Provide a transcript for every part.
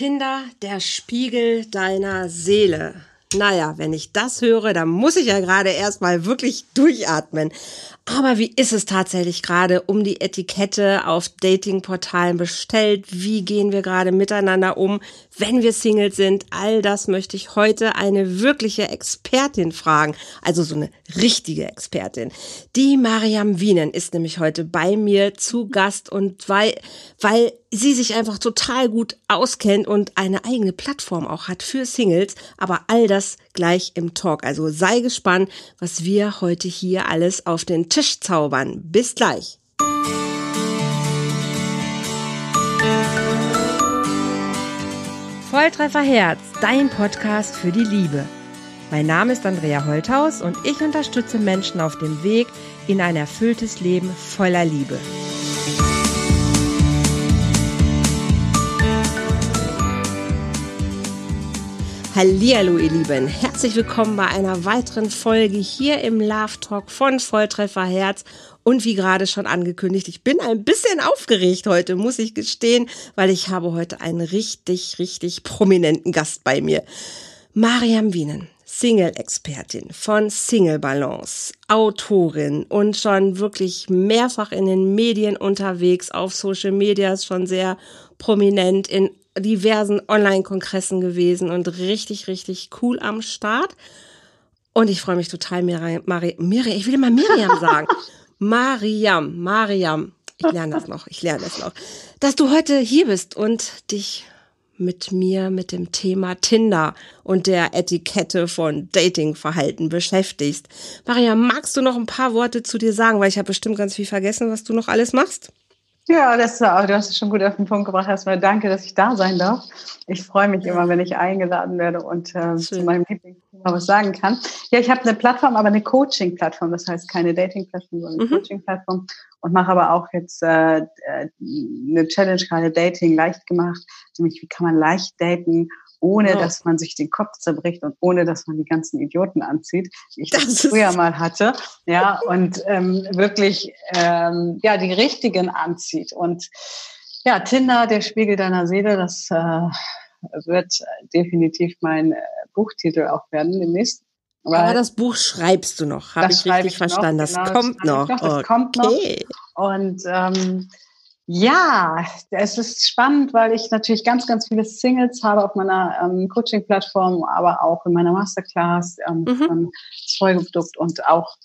Tinder, der Spiegel deiner Seele. Naja, wenn ich das höre, dann muss ich ja gerade erstmal wirklich durchatmen. Aber wie ist es tatsächlich gerade um die Etikette auf Datingportalen bestellt? Wie gehen wir gerade miteinander um, wenn wir Single sind? All das möchte ich heute eine wirkliche Expertin fragen. Also so eine richtige Expertin. Die Mariam Wienen ist nämlich heute bei mir zu Gast und weil, weil sie sich einfach total gut auskennt und eine eigene Plattform auch hat für Singles. Aber all das gleich im Talk. Also sei gespannt, was wir heute hier alles auf den Tisch zaubern. Bis gleich. Volltreffer Herz, dein Podcast für die Liebe. Mein Name ist Andrea Holthaus und ich unterstütze Menschen auf dem Weg in ein erfülltes Leben voller Liebe. Hallihallo, ihr Lieben. Herzlich willkommen bei einer weiteren Folge hier im Love Talk von Volltreffer Herz. Und wie gerade schon angekündigt, ich bin ein bisschen aufgeregt heute, muss ich gestehen, weil ich habe heute einen richtig, richtig prominenten Gast bei mir. Mariam Wienen. Single-Expertin von Single Balance, Autorin und schon wirklich mehrfach in den Medien unterwegs, auf Social Media ist schon sehr prominent in diversen Online-Kongressen gewesen und richtig, richtig cool am Start. Und ich freue mich total, Miriam, Mari, Miriam, ich will immer Miriam sagen. Mariam, Mariam, ich lerne das noch, ich lerne das noch, dass du heute hier bist und dich mit mir mit dem Thema Tinder und der Etikette von Datingverhalten beschäftigst. Mariam, magst du noch ein paar Worte zu dir sagen, weil ich habe bestimmt ganz viel vergessen, was du noch alles machst? Ja, das, du hast es schon gut auf den Punkt gebracht. Erstmal danke, dass ich da sein darf. Ich freue mich immer, wenn ich eingeladen werde und äh, zu meinem Lieblingsthema was sagen kann. Ja, ich habe eine Plattform, aber eine Coaching-Plattform. Das heißt keine Dating-Plattform, sondern eine mhm. Coaching-Plattform. Und mache aber auch jetzt äh, äh, eine Challenge gerade Dating leicht gemacht. Nämlich, wie kann man leicht daten ohne genau. dass man sich den Kopf zerbricht und ohne dass man die ganzen Idioten anzieht, wie ich das, das früher mal hatte. Ja, und ähm, wirklich ähm, ja die richtigen anzieht. Und ja, Tinder, der Spiegel deiner Seele, das äh, wird definitiv mein äh, Buchtitel auch werden demnächst. Aber das Buch schreibst du noch, habe ich richtig verstanden. Noch, das genau, kommt noch. noch. Das okay. kommt noch. Und ähm, ja, es ist spannend, weil ich natürlich ganz, ganz viele Singles habe auf meiner ähm, Coaching-Plattform, aber auch in meiner Masterclass ähm, mhm. von das Folgeprodukt und auch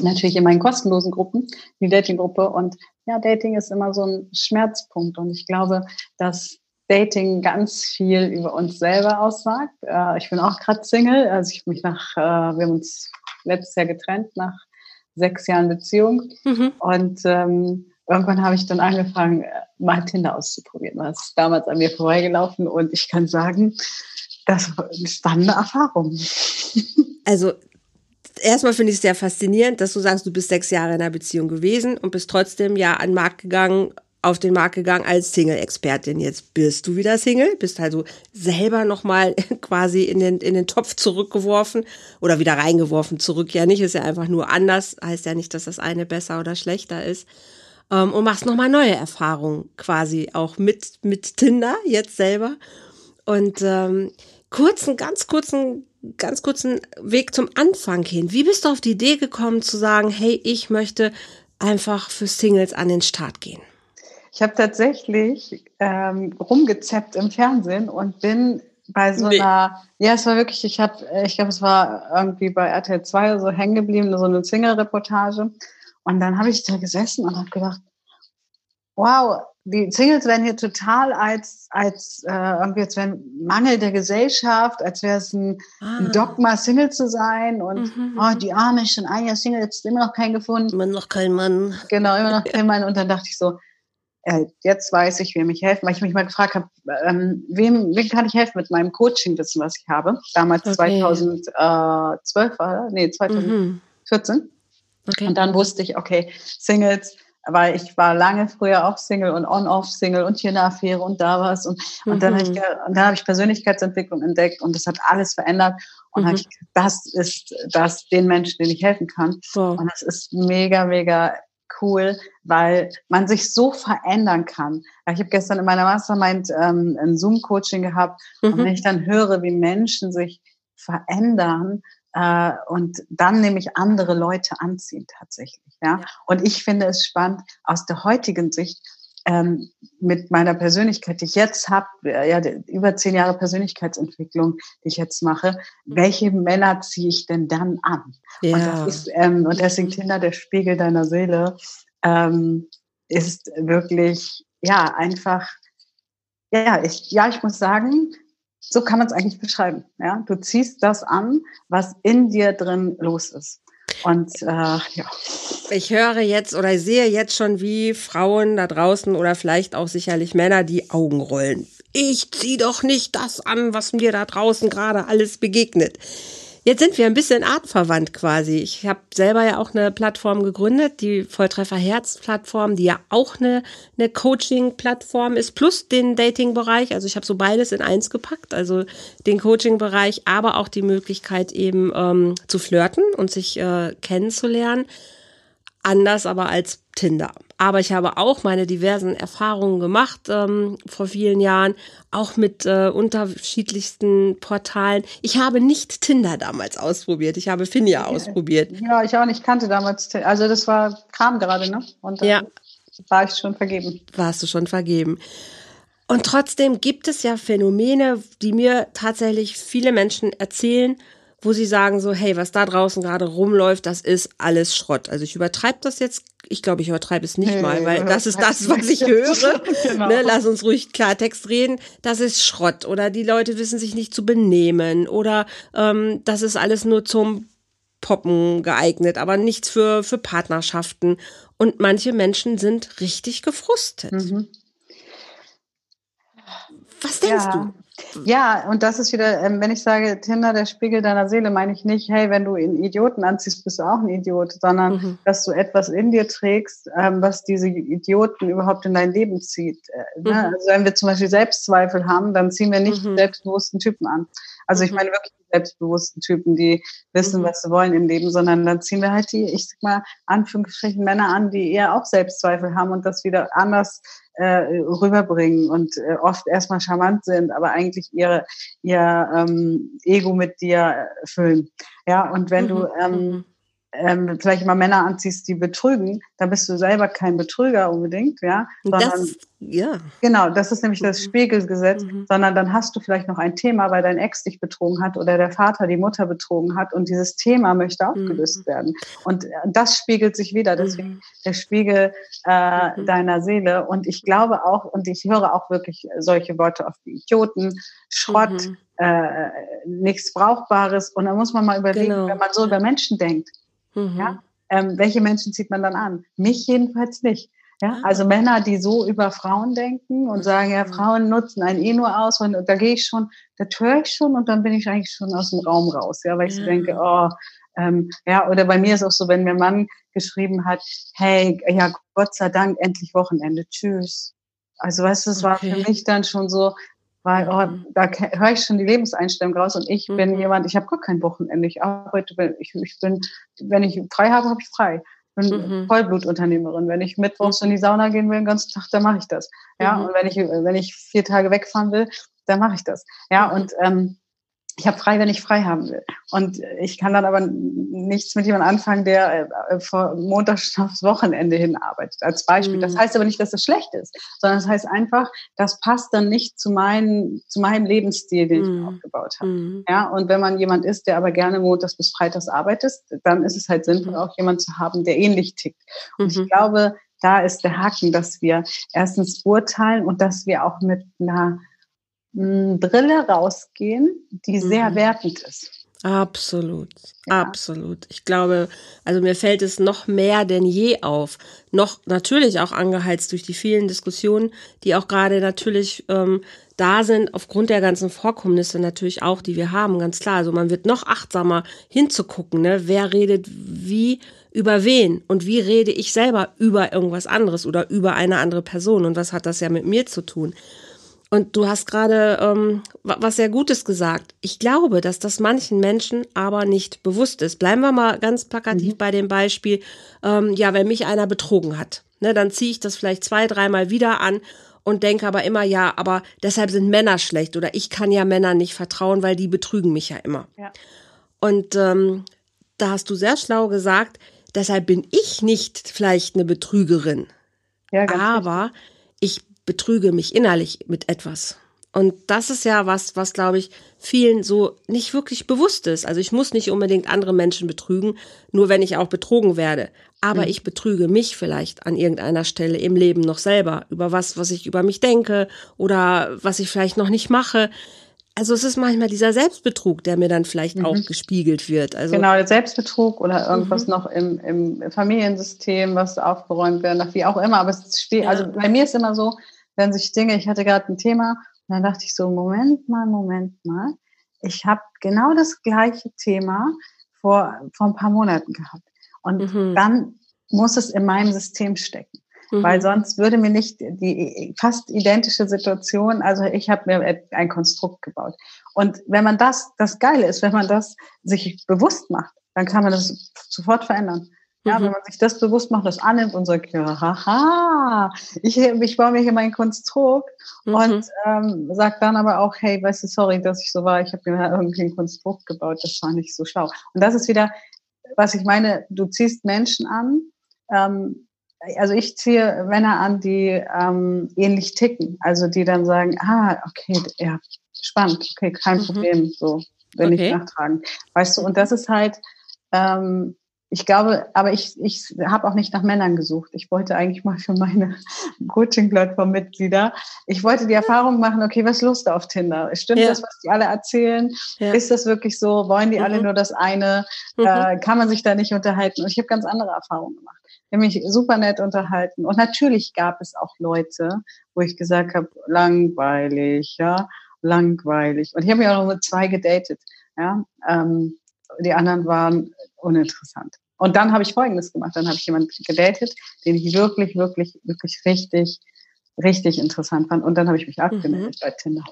natürlich in meinen kostenlosen Gruppen, die Dating-Gruppe. Und ja, Dating ist immer so ein Schmerzpunkt. Und ich glaube, dass Dating ganz viel über uns selber aussagt. Äh, ich bin auch gerade Single. Also ich mich nach, äh, wir haben uns letztes Jahr getrennt nach sechs Jahren Beziehung. Mhm. Und ähm, irgendwann habe ich dann angefangen, mal Tinder auszuprobieren. Das ist damals an mir vorbeigelaufen und ich kann sagen, das war eine spannende Erfahrung. Also erstmal finde ich es sehr faszinierend, dass du sagst, du bist sechs Jahre in einer Beziehung gewesen und bist trotzdem ja an den Markt gegangen, auf den Markt gegangen als Single-Expertin. Jetzt bist du wieder Single, bist also selber nochmal quasi in den, in den Topf zurückgeworfen oder wieder reingeworfen, zurück ja nicht, ist ja einfach nur anders, heißt ja nicht, dass das eine besser oder schlechter ist ähm, und machst nochmal neue Erfahrungen quasi auch mit, mit Tinder jetzt selber. Und ähm, kurzen, ganz kurzen, ganz kurzen Weg zum Anfang hin. Wie bist du auf die Idee gekommen zu sagen, hey, ich möchte einfach für Singles an den Start gehen? Ich habe tatsächlich ähm, rumgezeppt im Fernsehen und bin bei so nee. einer, ja, es war wirklich, ich habe, ich glaube, es war irgendwie bei RTL 2 so hängen geblieben, so eine Single-Reportage. Und dann habe ich da gesessen und habe gedacht, wow, die Singles werden hier total als, als äh, irgendwie als wäre ein Mangel der Gesellschaft, als wäre es ein, ah. ein, Dogma, Single zu sein. Und mhm, oh, mhm. die Arme ist schon ein Jahr Single, jetzt immer noch keinen gefunden. Immer noch kein Mann. Genau, immer noch kein Mann. Und dann dachte ich so, äh, jetzt weiß ich, wem ich helfen, weil ich mich mal gefragt habe, ähm, wem, wem kann ich helfen mit meinem Coaching-Wissen, was ich habe. Damals okay. 2012 war, nee, 2014. Mhm. Okay. Und dann wusste ich, okay, Singles, weil ich war lange früher auch Single und On-Off-Single und hier eine Affäre und da was. Und, und mhm. dann habe ich, und dann hab ich Persönlichkeitsentwicklung entdeckt und das hat alles verändert. Und mhm. ich, das ist das, den Menschen, denen ich helfen kann. So. Und das ist mega, mega cool, weil man sich so verändern kann. Ich habe gestern in meiner Mastermind ähm, ein Zoom-Coaching gehabt mhm. und wenn ich dann höre, wie Menschen sich verändern äh, und dann nämlich andere Leute anziehen tatsächlich. Ja? ja. Und ich finde es spannend aus der heutigen Sicht, ähm, mit meiner Persönlichkeit, die ich jetzt habe, äh, ja, über zehn Jahre Persönlichkeitsentwicklung, die ich jetzt mache, mhm. welche Männer ziehe ich denn dann an? Ja. Und, das ist, ähm, und deswegen Tinder, der Spiegel deiner Seele, ähm, ist wirklich, ja, einfach, ja, ich, ja, ich muss sagen, so kann man es eigentlich beschreiben. Ja? Du ziehst das an, was in dir drin los ist. Und äh, ja. Ich höre jetzt oder sehe jetzt schon, wie Frauen da draußen oder vielleicht auch sicherlich Männer die Augen rollen. Ich zieh doch nicht das an, was mir da draußen gerade alles begegnet. Jetzt sind wir ein bisschen artverwandt quasi. Ich habe selber ja auch eine Plattform gegründet, die Volltreffer Herz Plattform, die ja auch eine, eine Coaching-Plattform ist, plus den Dating-Bereich. Also ich habe so beides in eins gepackt, also den Coaching-Bereich, aber auch die Möglichkeit eben ähm, zu flirten und sich äh, kennenzulernen. Anders aber als Tinder. Aber ich habe auch meine diversen Erfahrungen gemacht ähm, vor vielen Jahren, auch mit äh, unterschiedlichsten Portalen. Ich habe nicht Tinder damals ausprobiert, ich habe Finja ja, ausprobiert. Ja, ich auch nicht kannte damals. Also das war Kram gerade, ne? Und dann ja. war ich schon vergeben. Warst du schon vergeben. Und trotzdem gibt es ja Phänomene, die mir tatsächlich viele Menschen erzählen, wo sie sagen so, hey, was da draußen gerade rumläuft, das ist alles Schrott. Also ich übertreibe das jetzt, ich glaube, ich übertreibe es nicht hey, mal, weil das ist das, was ich höre. genau. ne, lass uns ruhig Klartext reden. Das ist Schrott oder die Leute wissen sich nicht zu benehmen oder ähm, das ist alles nur zum Poppen geeignet, aber nichts für, für Partnerschaften. Und manche Menschen sind richtig gefrustet. Mhm. Was denkst ja. du? Ja, und das ist wieder, ähm, wenn ich sage, Tinder, der Spiegel deiner Seele, meine ich nicht, hey, wenn du einen Idioten anziehst, bist du auch ein Idiot, sondern mhm. dass du etwas in dir trägst, ähm, was diese Idioten überhaupt in dein Leben zieht. Äh, ne? Mhm. Also wenn wir zum Beispiel Selbstzweifel haben, dann ziehen wir nicht mhm. selbstbewussten Typen an. Also ich meine wirklich selbstbewussten Typen, die wissen, mhm. was sie wollen im Leben, sondern dann ziehen wir halt die, ich sag mal, Anführungsstrichen Männer an, die eher auch Selbstzweifel haben und das wieder anders äh, rüberbringen und äh, oft erstmal charmant sind, aber eigentlich ihre, ihr ähm, Ego mit dir füllen. Ja, und wenn mhm. du ähm, mhm ähm, vielleicht mal Männer anziehst, die betrügen, dann bist du selber kein Betrüger unbedingt, ja. Sondern, das, ja. Genau, das ist nämlich das mhm. Spiegelgesetz, mhm. sondern dann hast du vielleicht noch ein Thema, weil dein Ex dich betrogen hat oder der Vater die Mutter betrogen hat und dieses Thema möchte aufgelöst mhm. werden. Und äh, das spiegelt sich wieder, deswegen mhm. der Spiegel äh, mhm. deiner Seele. Und ich glaube auch, und ich höre auch wirklich solche Worte auf die Idioten, Schrott, mhm. äh, nichts Brauchbares. Und da muss man mal überlegen, genau. wenn man so über Menschen denkt Mhm. Ja? Ähm, welche Menschen zieht man dann an? Mich jedenfalls nicht. Ja, ah. also Männer, die so über Frauen denken und sagen, ja, mhm. Frauen nutzen einen eh nur aus und da gehe ich schon, da höre ich schon und dann bin ich eigentlich schon aus dem Raum raus, ja, weil ich ja. so denke, oh, ähm, ja, oder bei mir ist auch so, wenn mir Mann geschrieben hat, hey, ja, Gott sei Dank, endlich Wochenende, tschüss. Also weißt du, es war für mich dann schon so, weil oh, mhm. da höre ich schon die Lebenseinstellung raus und ich mhm. bin jemand, ich habe gar kein Wochenende. Ich arbeite, ich, ich bin, wenn ich frei habe, habe ich frei. Ich bin mhm. Vollblutunternehmerin. Wenn ich mittwochs mhm. in die Sauna gehen will, den ganzen Tag, dann mache ich das. Ja, mhm. und wenn ich, wenn ich vier Tage wegfahren will, dann mache ich das. Ja, mhm. und ähm, ich habe frei, wenn ich frei haben will. Und ich kann dann aber nichts mit jemandem anfangen, der äh, vor Montag aufs Wochenende hin arbeitet, als Beispiel. Das mhm. heißt aber nicht, dass das schlecht ist, sondern das heißt einfach, das passt dann nicht zu, meinen, zu meinem Lebensstil, den ich mir mhm. aufgebaut habe. Mhm. Ja, und wenn man jemand ist, der aber gerne montags bis freitags arbeitet, dann ist es halt sinnvoll, auch jemand zu haben, der ähnlich tickt. Und ich glaube, da ist der Haken, dass wir erstens urteilen und dass wir auch mit einer Brille rausgehen, die sehr mhm. wertend ist. Absolut, ja. absolut. Ich glaube, also mir fällt es noch mehr denn je auf. Noch natürlich auch angeheizt durch die vielen Diskussionen, die auch gerade natürlich ähm, da sind, aufgrund der ganzen Vorkommnisse natürlich auch, die wir haben, ganz klar. Also man wird noch achtsamer hinzugucken, ne? wer redet wie über wen und wie rede ich selber über irgendwas anderes oder über eine andere Person und was hat das ja mit mir zu tun. Und du hast gerade ähm, was sehr Gutes gesagt. Ich glaube, dass das manchen Menschen aber nicht bewusst ist. Bleiben wir mal ganz plakativ mhm. bei dem Beispiel, ähm, ja, wenn mich einer betrogen hat, ne, dann ziehe ich das vielleicht zwei, dreimal wieder an und denke aber immer, ja, aber deshalb sind Männer schlecht oder ich kann ja Männern nicht vertrauen, weil die betrügen mich ja immer. Ja. Und ähm, da hast du sehr schlau gesagt, deshalb bin ich nicht vielleicht eine Betrügerin. Ja, aber richtig. ich betrüge mich innerlich mit etwas. Und das ist ja was, was glaube ich vielen so nicht wirklich bewusst ist. Also ich muss nicht unbedingt andere Menschen betrügen, nur wenn ich auch betrogen werde. Aber mhm. ich betrüge mich vielleicht an irgendeiner Stelle im Leben noch selber über was, was ich über mich denke oder was ich vielleicht noch nicht mache. Also es ist manchmal dieser Selbstbetrug, der mir dann vielleicht mhm. auch gespiegelt wird. Also genau, der Selbstbetrug oder irgendwas mhm. noch im, im Familiensystem, was aufgeräumt wird, wie auch immer. Aber es spielt, ja. also bei mir ist immer so, wenn sich Dinge, ich hatte gerade ein Thema und dann dachte ich so, Moment mal, Moment mal, ich habe genau das gleiche Thema vor, vor ein paar Monaten gehabt. Und mhm. dann muss es in meinem System stecken. Mhm. Weil sonst würde mir nicht die fast identische Situation, also ich habe mir ein Konstrukt gebaut. Und wenn man das, das Geile ist, wenn man das sich bewusst macht, dann kann man das sofort verändern. Ja, mhm. wenn man sich das bewusst macht, das annimmt und sagt, ja, haha, ich, ich baue mir hier mein Konstrukt mhm. und ähm, sagt dann aber auch, hey, weißt du, sorry, dass ich so war, ich habe mir irgendwie ein Konstrukt gebaut, das war nicht so schlau. Und das ist wieder, was ich meine, du ziehst Menschen an, ähm, also ich ziehe Männer an, die ähm, ähnlich ticken, also die dann sagen, ah, okay, ja, spannend, okay, kein mhm. Problem, so, wenn okay. ich nachtragen. Weißt du, und das ist halt, ähm, ich glaube, aber ich, ich habe auch nicht nach Männern gesucht. Ich wollte eigentlich mal für meine Coaching-Plattform-Mitglieder, ich wollte die Erfahrung machen, okay, was ist Lust auf Tinder? Stimmt ja. das, was die alle erzählen? Ja. Ist das wirklich so? Wollen die mhm. alle nur das eine? Mhm. Äh, kann man sich da nicht unterhalten? Und ich habe ganz andere Erfahrungen gemacht. Ich habe mich super nett unterhalten. Und natürlich gab es auch Leute, wo ich gesagt habe, langweilig, ja, langweilig. Und ich habe mich auch noch mit zwei gedatet. Ja, ähm, die anderen waren uninteressant. Und dann habe ich Folgendes gemacht. Dann habe ich jemanden gedatet, den ich wirklich, wirklich, wirklich richtig, richtig interessant fand. Und dann habe ich mich abgemeldet mhm. bei Tinder.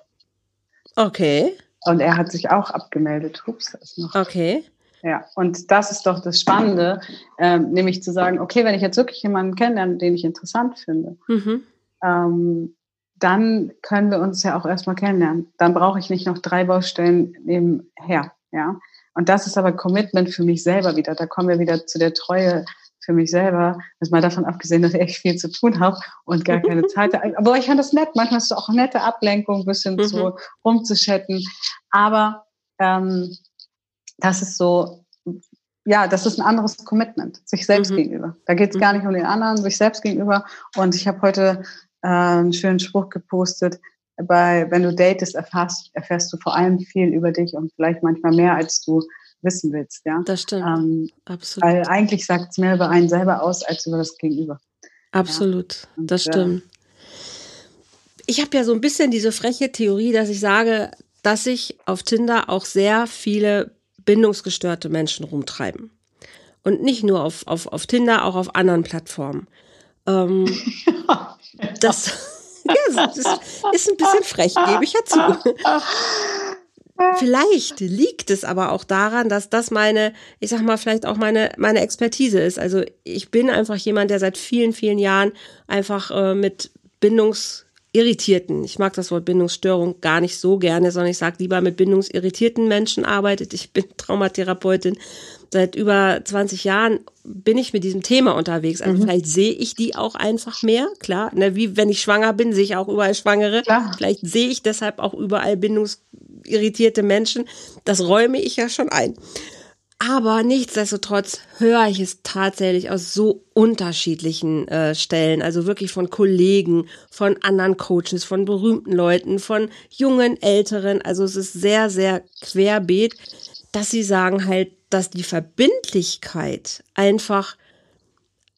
Okay. Und er hat sich auch abgemeldet. Ups, das ist noch. Okay. Ja, und das ist doch das Spannende, ähm, nämlich zu sagen, okay, wenn ich jetzt wirklich jemanden kennenlerne, den ich interessant finde, mhm. ähm, dann können wir uns ja auch erstmal kennenlernen. Dann brauche ich nicht noch drei Baustellen nebenher. Ja, und das ist aber Commitment für mich selber wieder. Da kommen wir wieder zu der Treue für mich selber. Das mal davon abgesehen, dass ich echt viel zu tun habe und gar keine Zeit. Aber ich fand das nett. Manchmal ist es auch eine nette Ablenkung, ein bisschen mhm. so rumzuchatten. Aber ähm, das ist so, ja, das ist ein anderes Commitment, sich selbst mhm. gegenüber. Da geht es mhm. gar nicht um den anderen, sich selbst gegenüber. Und ich habe heute äh, einen schönen Spruch gepostet bei, wenn du datest, erfährst, erfährst du vor allem viel über dich und vielleicht manchmal mehr, als du wissen willst. Ja? Das stimmt. Ähm, Absolut. Weil eigentlich sagt es mehr über einen selber aus, als über das Gegenüber. Absolut, ja? das äh, stimmt. Ich habe ja so ein bisschen diese freche Theorie, dass ich sage, dass sich auf Tinder auch sehr viele bindungsgestörte Menschen rumtreiben. Und nicht nur auf, auf, auf Tinder, auch auf anderen Plattformen. Ähm, das ja, das ist ein bisschen frech, gebe ich ja zu. Vielleicht liegt es aber auch daran, dass das meine, ich sag mal, vielleicht auch meine, meine Expertise ist. Also ich bin einfach jemand, der seit vielen, vielen Jahren einfach äh, mit Bindungsirritierten, ich mag das Wort Bindungsstörung gar nicht so gerne, sondern ich sage lieber mit bindungsirritierten Menschen arbeitet. Ich bin Traumatherapeutin seit über 20 Jahren bin ich mit diesem Thema unterwegs. Also mhm. vielleicht sehe ich die auch einfach mehr, klar. Ne, wie wenn ich schwanger bin, sehe ich auch überall Schwangere. Klar. Vielleicht sehe ich deshalb auch überall bindungsirritierte Menschen. Das räume ich ja schon ein. Aber nichtsdestotrotz höre ich es tatsächlich aus so unterschiedlichen äh, Stellen, also wirklich von Kollegen, von anderen Coaches, von berühmten Leuten, von jungen, älteren. Also es ist sehr, sehr querbeet, dass sie sagen halt, dass die Verbindlichkeit einfach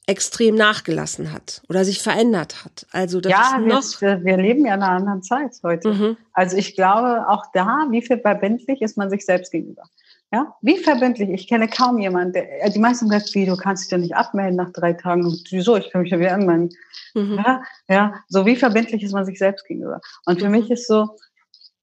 extrem nachgelassen hat oder sich verändert hat. Also das ja, ist noch wir, wir leben ja in einer anderen Zeit heute. Mhm. Also ich glaube auch da, wie viel verbindlich ist man sich selbst gegenüber. Ja, wie verbindlich? Ich kenne kaum jemanden, der, die meisten sagen, wie, du kannst dich doch nicht abmelden nach drei Tagen. Wieso? Ich kann mich ja wieder anmelden. Mhm. Ja, ja, so wie verbindlich ist man sich selbst gegenüber. Und für mhm. mich ist so,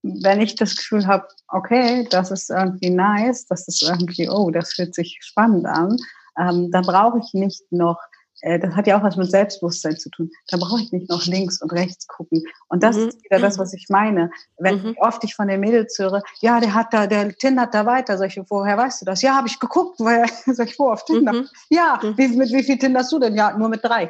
wenn ich das Gefühl habe, okay, das ist irgendwie nice, das ist irgendwie, oh, das fühlt sich spannend an, ähm, dann brauche ich nicht noch äh, das hat ja auch was mit Selbstbewusstsein zu tun. Da brauche ich nicht noch links und rechts gucken. Und das mhm. ist wieder das, was ich meine. Wenn mhm. oft ich von den Mädels höre, ja, der hat da, der Tinder hat da weiter. Sag ich, woher weißt du das? Ja, habe ich geguckt, weil, sag ich, wo, auf Tinder? Mhm. Ja, mhm. wie, mit wie viel Tinder hast du denn? Ja, nur mit drei.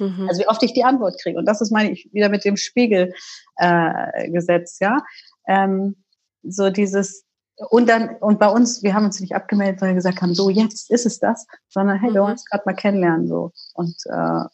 Mhm. Also wie oft ich die Antwort kriege. Und das ist meine ich wieder mit dem Spiegelgesetz, äh, ja. Ähm, so dieses, und dann, und bei uns, wir haben uns nicht abgemeldet, weil wir gesagt haben, so jetzt ist es das, sondern hey, wir wollen uns gerade mal kennenlernen, so. Und äh,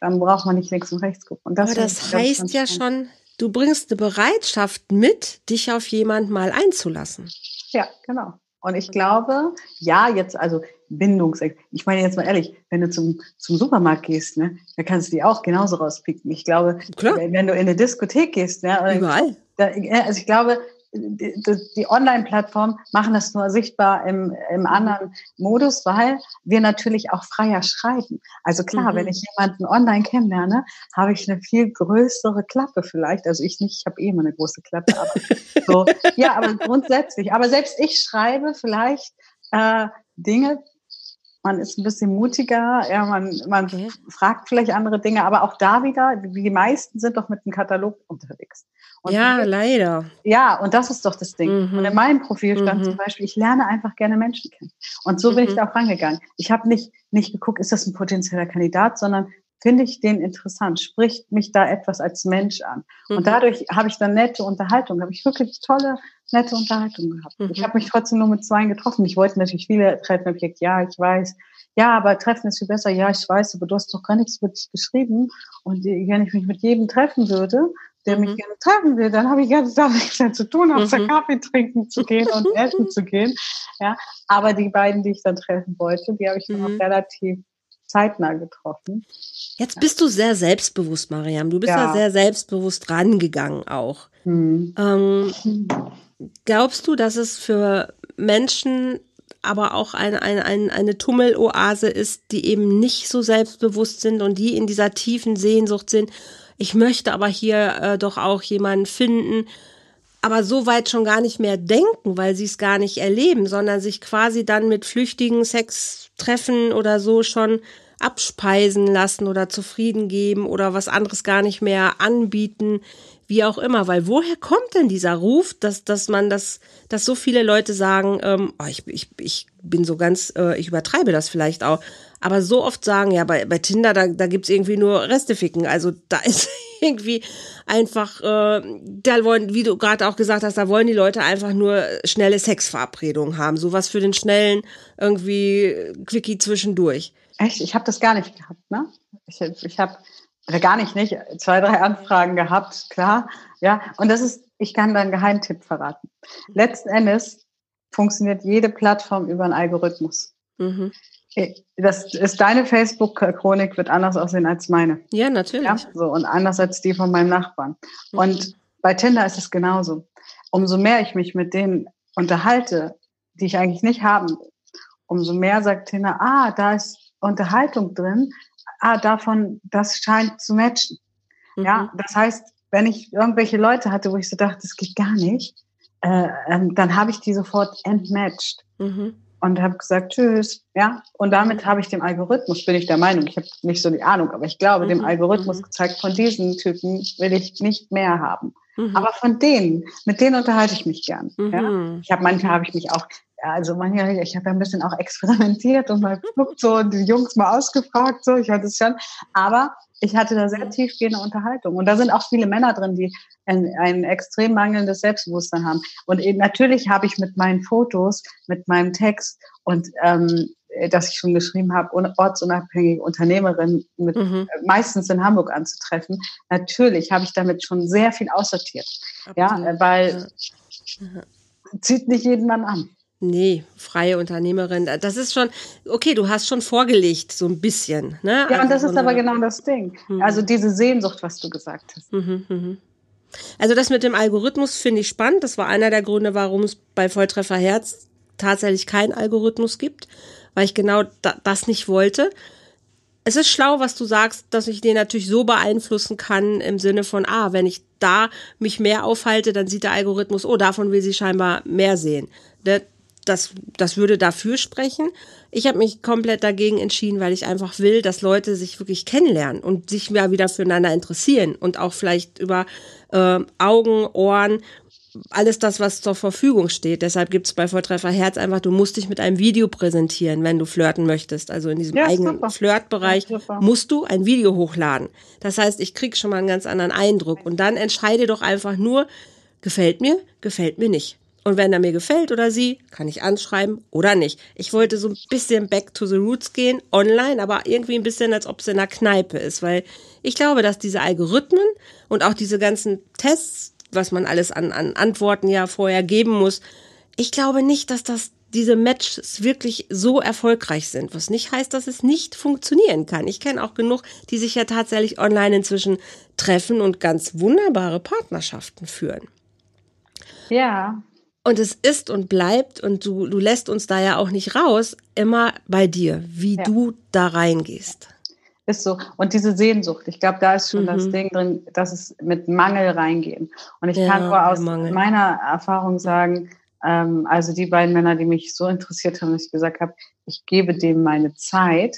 dann braucht man nicht links und rechts gucken. Und das Aber das heißt ja schon, du bringst eine Bereitschaft mit, dich auf jemand mal einzulassen. Ja, genau. Und ich glaube, ja, jetzt, also Bindungsex. Ich meine jetzt mal ehrlich, wenn du zum, zum Supermarkt gehst, ne, da kannst du die auch genauso rauspicken. Ich glaube, Klar. wenn du in eine Diskothek gehst, ne, Überall. Da, also ich glaube, die, die Online-Plattformen machen das nur sichtbar im, im anderen Modus, weil wir natürlich auch freier schreiben. Also klar, mhm. wenn ich jemanden online kennenlerne, habe ich eine viel größere Klappe vielleicht. Also ich nicht, ich habe eh immer eine große Klappe, aber so, ja, aber grundsätzlich. Aber selbst ich schreibe vielleicht äh, Dinge, man ist ein bisschen mutiger, ja, man, man okay. fragt vielleicht andere Dinge, aber auch da wieder, die meisten sind doch mit einem Katalog unterwegs. Und ja, die, leider. Ja, und das ist doch das Ding. Mhm. Und in meinem Profil stand mhm. zum Beispiel, ich lerne einfach gerne Menschen kennen. Und so bin ich mhm. da auch rangegangen. Ich habe nicht, nicht geguckt, ist das ein potenzieller Kandidat, sondern finde ich den interessant, spricht mich da etwas als Mensch an. Mhm. Und dadurch habe ich dann nette Unterhaltung, habe ich wirklich tolle, nette Unterhaltung gehabt. Mhm. Ich habe mich trotzdem nur mit zwei getroffen. Ich wollte natürlich viele treffen, ich gesagt, ja, ich weiß, ja, aber Treffen ist viel besser, ja, ich weiß, aber du hast doch gar nichts mit dich geschrieben. Und wenn ich mich mit jedem treffen würde, der mhm. mich gerne treffen will, dann habe ich ganz Tag nichts mehr zu tun, außer mhm. Kaffee trinken zu gehen und essen zu gehen. Ja, aber die beiden, die ich dann treffen wollte, die habe ich dann auch mhm. relativ zeitnah getroffen. Jetzt bist du sehr selbstbewusst, Mariam. Du bist ja, ja sehr selbstbewusst rangegangen auch. Mhm. Ähm, glaubst du, dass es für Menschen aber auch ein, ein, ein, eine Tummeloase ist, die eben nicht so selbstbewusst sind und die in dieser tiefen Sehnsucht sind. Ich möchte aber hier äh, doch auch jemanden finden, aber so weit schon gar nicht mehr denken, weil sie es gar nicht erleben, sondern sich quasi dann mit flüchtigen Sextreffen oder so schon abspeisen lassen oder zufrieden geben oder was anderes gar nicht mehr anbieten, wie auch immer. Weil woher kommt denn dieser Ruf, dass, dass man das, dass so viele Leute sagen, ähm, oh, ich, ich, ich bin so ganz, äh, ich übertreibe das vielleicht auch, aber so oft sagen, ja, bei, bei Tinder, da, da gibt's irgendwie nur Resteficken. Also da ist irgendwie einfach, äh, da wollen, wie du gerade auch gesagt hast, da wollen die Leute einfach nur schnelle Sexverabredungen haben. Sowas für den schnellen irgendwie Quickie zwischendurch. Echt? Ich habe das gar nicht gehabt, ne? Ich, ich habe oder gar nicht, nicht, zwei, drei Anfragen gehabt, klar. Ja, und das ist, ich kann da einen Geheimtipp verraten. Letzten Endes funktioniert jede Plattform über einen Algorithmus. Mhm. Äh, das ist deine Facebook-Chronik wird anders aussehen als meine. Ja, natürlich. Ja, so, und anders als die von meinem Nachbarn. Mhm. Und bei Tinder ist es genauso. Umso mehr ich mich mit denen unterhalte, die ich eigentlich nicht haben will, umso mehr sagt Tinder, ah, da ist Unterhaltung drin, ah, davon, das scheint zu matchen. Mhm. Ja, das heißt, wenn ich irgendwelche Leute hatte, wo ich so dachte, das geht gar nicht, äh, ähm, dann habe ich die sofort entmatched. Mhm. Und habe gesagt, tschüss, ja. Und damit habe ich dem Algorithmus, bin ich der Meinung, ich habe nicht so die Ahnung, aber ich glaube, dem mhm. Algorithmus mhm. gezeigt, von diesen Typen will ich nicht mehr haben. Mhm. Aber von denen, mit denen unterhalte ich mich gern. Ja? Mhm. Ich habe manchmal habe ich mich auch also manchmal, ich habe ja ein bisschen auch experimentiert und mal geguckt so und die Jungs mal ausgefragt, so, ich hatte es schon. Aber ich hatte da sehr tiefgehende Unterhaltung. Und da sind auch viele Männer drin, die ein, ein extrem mangelndes Selbstbewusstsein haben. Und eben, natürlich habe ich mit meinen Fotos, mit meinem Text und ähm, dass ich schon geschrieben habe, ortsunabhängige Unternehmerin mit, mhm. Äh, meistens in Hamburg anzutreffen. Natürlich habe ich damit schon sehr viel aussortiert. Absolut. Ja, weil ja. zieht nicht jeden Mann an. Nee, freie Unternehmerin. Das ist schon, okay, du hast schon vorgelegt, so ein bisschen. Ne? Ja, also und das so ist aber genau das Ding. Mhm. Also diese Sehnsucht, was du gesagt hast. Mhm, mhm. Also das mit dem Algorithmus finde ich spannend. Das war einer der Gründe, warum es bei Volltreffer Herz tatsächlich keinen Algorithmus gibt, weil ich genau da, das nicht wollte. Es ist schlau, was du sagst, dass ich den natürlich so beeinflussen kann im Sinne von, ah, wenn ich da mich mehr aufhalte, dann sieht der Algorithmus, oh, davon will sie scheinbar mehr sehen. Das, das würde dafür sprechen. Ich habe mich komplett dagegen entschieden, weil ich einfach will, dass Leute sich wirklich kennenlernen und sich mal wieder füreinander interessieren und auch vielleicht über äh, Augen, Ohren alles das, was zur Verfügung steht. Deshalb gibt es bei Volltreffer Herz einfach, du musst dich mit einem Video präsentieren, wenn du flirten möchtest. Also in diesem ja, eigenen super. Flirtbereich ja, musst du ein Video hochladen. Das heißt, ich krieg schon mal einen ganz anderen Eindruck. Und dann entscheide doch einfach nur, gefällt mir, gefällt mir nicht. Und wenn er mir gefällt oder sie, kann ich anschreiben oder nicht. Ich wollte so ein bisschen back to the roots gehen, online, aber irgendwie ein bisschen, als ob es in einer Kneipe ist, weil ich glaube, dass diese Algorithmen und auch diese ganzen Tests, was man alles an, an Antworten ja vorher geben muss. Ich glaube nicht, dass das diese Matches wirklich so erfolgreich sind, was nicht heißt, dass es nicht funktionieren kann. Ich kenne auch genug, die sich ja tatsächlich online inzwischen treffen und ganz wunderbare Partnerschaften führen. Ja. Und es ist und bleibt, und du, du lässt uns da ja auch nicht raus, immer bei dir, wie ja. du da reingehst. Ist so. Und diese Sehnsucht, ich glaube, da ist schon mhm. das Ding drin, dass es mit Mangel reingehen. Und ich ja, kann nur aus meiner Erfahrung sagen, ähm, also die beiden Männer, die mich so interessiert haben, dass ich gesagt habe, ich gebe dem meine Zeit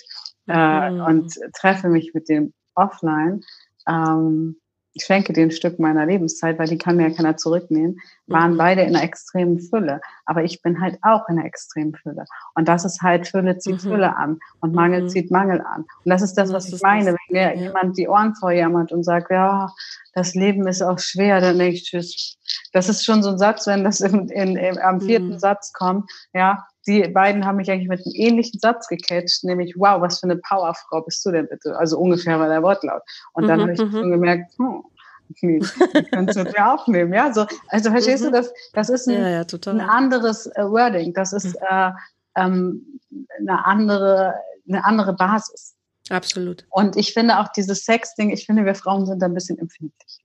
äh, mhm. und treffe mich mit dem offline. Ähm, ich schenke dir ein Stück meiner Lebenszeit, weil die kann mir ja keiner zurücknehmen, waren mhm. beide in einer extremen Fülle. Aber ich bin halt auch in einer extremen Fülle. Und das ist halt Fülle zieht mhm. Fülle an und Mangel mhm. zieht Mangel an. Und das ist das, was das ich meine. Das, Wenn mir ja. jemand die Ohren vorjammert und sagt, ja, das Leben ist auch schwer, dann denke ich, tschüss. Das ist schon so ein Satz, wenn das in, in, in am vierten mhm. Satz kommt, ja, die beiden haben mich eigentlich mit einem ähnlichen Satz gecatcht, nämlich, wow, was für eine Powerfrau bist du denn bitte? Also ungefähr war der Wortlaut. Und dann mhm, habe ich mhm. schon gemerkt, hm, die kannst du dir aufnehmen, ja. So, also verstehst mhm. du, das, das ist ein, ja, ja, ein anderes äh, Wording, das ist mhm. äh, ähm, eine andere, eine andere Basis. Absolut. Und ich finde auch dieses Sex-Ding, ich finde, wir Frauen sind da ein bisschen empfindlich.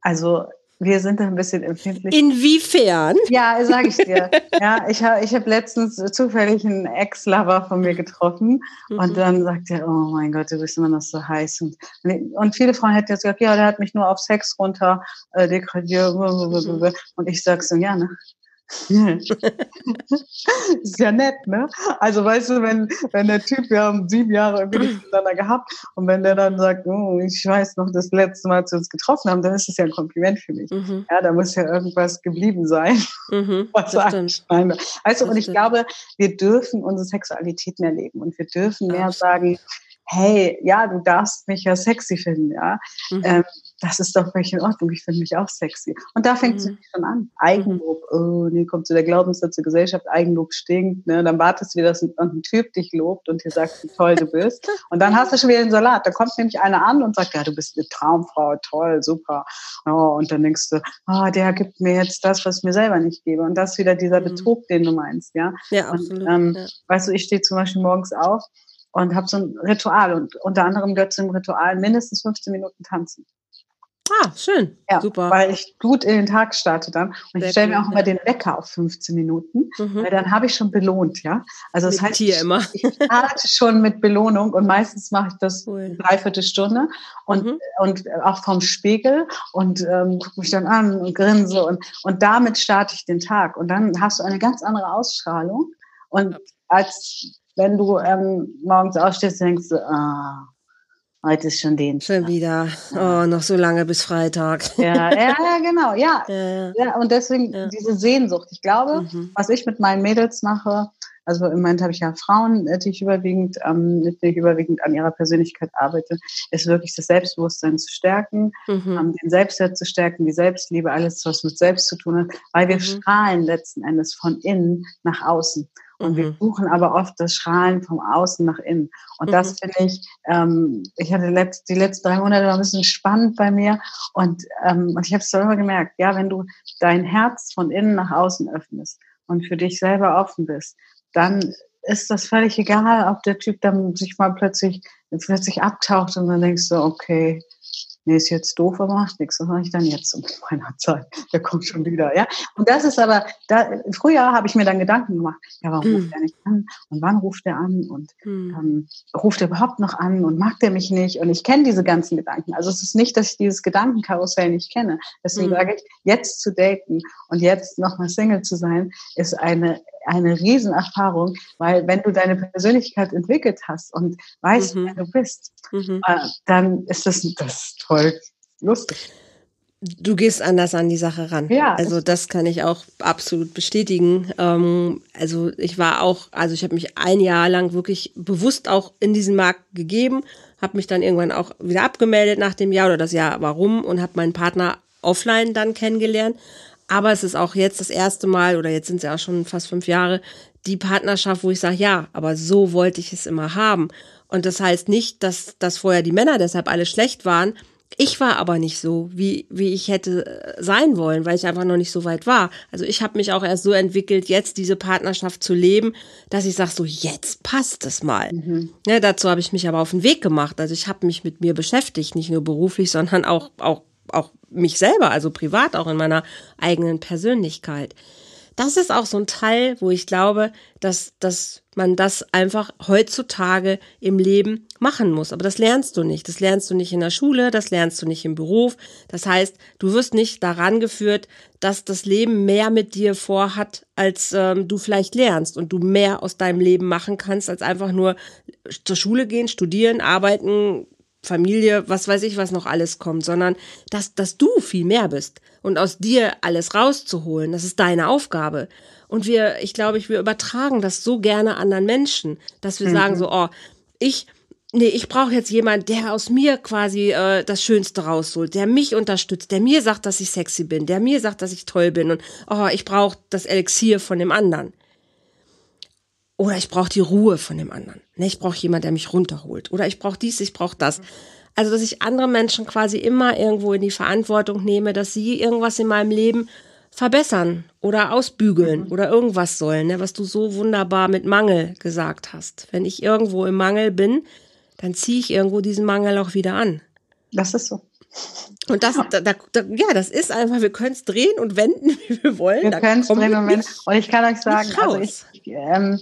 Also wir sind da ein bisschen empfindlich. Inwiefern? Ja, sage ich dir. ja, ich habe ich hab letztens zufällig einen Ex-Lover von mir getroffen mhm. und dann sagt er, oh mein Gott, du bist immer noch so heiß. Und, und viele Frauen hätten jetzt gesagt, ja, der hat mich nur auf Sex runter äh, degradiert. Mhm. Und ich sag so, ja, ne? ist ja nett, ne? Also weißt du, wenn, wenn der Typ, wir haben sieben Jahre irgendwie miteinander gehabt und wenn der dann sagt, oh, ich weiß noch das letzte Mal, als wir uns getroffen haben, dann ist das ja ein Kompliment für mich. Mhm. Ja, da muss ja irgendwas geblieben sein. Mhm, was meine. Also, und ich stimmt. glaube, wir dürfen unsere Sexualität mehr leben und wir dürfen mehr Absolut. sagen, hey, ja, du darfst mich ja sexy finden, ja. Mhm. Ähm, das ist doch völlig in Ordnung. Ich finde mich auch sexy. Und da fängt es mhm. schon an. Eigenlob. Mhm. Oh, nee, kommt zu der Glaubenssatz der Gesellschaft. Eigenlob stinkt. Ne? Dann wartest du wieder, dass ein, ein Typ dich lobt und dir sagt, wie toll du bist. Und dann hast du schon wieder den Salat. Da kommt nämlich einer an und sagt, ja, du bist eine Traumfrau. Toll, super. Oh, und dann denkst du, oh, der gibt mir jetzt das, was ich mir selber nicht gebe. Und das ist wieder dieser mhm. Betrug, den du meinst. Ja, ja absolut. Und, ähm, ja. Weißt du, ich stehe zum Beispiel morgens auf und habe so ein Ritual und unter anderem gehört zum Ritual mindestens 15 Minuten tanzen. Ah, schön. Ja, Super. Weil ich gut in den Tag starte dann. Und Sehr ich stelle mir auch immer den Wecker auf 15 Minuten, mhm. weil dann habe ich schon belohnt, ja. Also das mit heißt, ich, immer. ich starte schon mit Belohnung und meistens mache ich das cool. eine Dreiviertelstunde und, mhm. und auch vom Spiegel und ähm, gucke mich dann an und grinse und, und damit starte ich den Tag. Und dann hast du eine ganz andere Ausstrahlung. Und als wenn du ähm, morgens aufstehst, denkst du, ah, Heute ist schon Dienstag. Schon wieder. Oh, noch so lange bis Freitag. Ja, ja, ja genau. Ja. ja. ja und deswegen ja. diese Sehnsucht. Ich glaube, mhm. was ich mit meinen Mädels mache, also im Moment habe ich ja Frauen, äh, die ich überwiegend, ähm, mit denen ich überwiegend an ihrer Persönlichkeit arbeite, ist wirklich das Selbstbewusstsein zu stärken, mhm. ähm, den Selbstwert zu stärken, die Selbstliebe, alles, was mit Selbst zu tun hat, weil wir mhm. strahlen letzten Endes von innen nach außen. Und mhm. wir suchen aber oft das Strahlen vom Außen nach innen. Und mhm. das finde ich, ähm, ich hatte letzt, die letzten drei Monate noch ein bisschen spannend bei mir. Und, ähm, und ich habe es immer gemerkt, ja, wenn du dein Herz von innen nach außen öffnest und für dich selber offen bist, dann ist das völlig egal, ob der Typ dann sich mal plötzlich, plötzlich abtaucht und dann denkst du, okay, nee, ist jetzt doof, aber macht nichts. Was mache ich dann jetzt um meiner Zeit? Der kommt schon wieder, ja. Und das ist aber, da, früher habe ich mir dann Gedanken gemacht, ja, warum hm. ruft er nicht an? Und wann ruft er an? Und hm. ähm, ruft er überhaupt noch an? Und mag der mich nicht? Und ich kenne diese ganzen Gedanken. Also es ist nicht, dass ich dieses Gedankenkarussell nicht kenne. Deswegen hm. sage ich, jetzt zu daten und jetzt nochmal Single zu sein, ist eine eine Riesenerfahrung, weil wenn du deine Persönlichkeit entwickelt hast und weißt, mhm. wer du bist, mhm. äh, dann ist das, das toll lustig. Du gehst anders an die Sache ran. Ja. Also das kann ich auch absolut bestätigen. Ähm, also ich war auch, also ich habe mich ein Jahr lang wirklich bewusst auch in diesen Markt gegeben, habe mich dann irgendwann auch wieder abgemeldet nach dem Jahr oder das Jahr warum und habe meinen Partner offline dann kennengelernt. Aber es ist auch jetzt das erste Mal, oder jetzt sind es ja auch schon fast fünf Jahre, die Partnerschaft, wo ich sage, ja, aber so wollte ich es immer haben. Und das heißt nicht, dass, dass vorher die Männer deshalb alle schlecht waren. Ich war aber nicht so, wie, wie ich hätte äh, sein wollen, weil ich einfach noch nicht so weit war. Also ich habe mich auch erst so entwickelt, jetzt diese Partnerschaft zu leben, dass ich sage, so jetzt passt es mal. Mhm. Ja, dazu habe ich mich aber auf den Weg gemacht. Also ich habe mich mit mir beschäftigt, nicht nur beruflich, sondern auch, auch auch mich selber, also privat, auch in meiner eigenen Persönlichkeit. Das ist auch so ein Teil, wo ich glaube, dass, dass man das einfach heutzutage im Leben machen muss. Aber das lernst du nicht. Das lernst du nicht in der Schule, das lernst du nicht im Beruf. Das heißt, du wirst nicht daran geführt, dass das Leben mehr mit dir vorhat, als ähm, du vielleicht lernst und du mehr aus deinem Leben machen kannst, als einfach nur zur Schule gehen, studieren, arbeiten, Familie, was weiß ich, was noch alles kommt, sondern dass, dass du viel mehr bist und aus dir alles rauszuholen, das ist deine Aufgabe. Und wir, ich glaube, ich, wir übertragen das so gerne anderen Menschen, dass wir mhm. sagen so, oh, ich, nee, ich brauche jetzt jemand, der aus mir quasi äh, das Schönste rausholt, der mich unterstützt, der mir sagt, dass ich sexy bin, der mir sagt, dass ich toll bin und oh, ich brauche das Elixier von dem anderen. Oder ich brauche die Ruhe von dem anderen. Ne, ich brauche jemand, der mich runterholt. Oder ich brauche dies, ich brauche das. Also, dass ich andere Menschen quasi immer irgendwo in die Verantwortung nehme, dass sie irgendwas in meinem Leben verbessern oder ausbügeln mhm. oder irgendwas sollen, ne, was du so wunderbar mit Mangel gesagt hast. Wenn ich irgendwo im Mangel bin, dann ziehe ich irgendwo diesen Mangel auch wieder an. Das ist so. Und das, da, da, ja, das ist einfach, wir können es drehen und wenden, wie wir wollen. Wir können es drehen und wenden. Und ich kann euch sagen, also ich, ähm,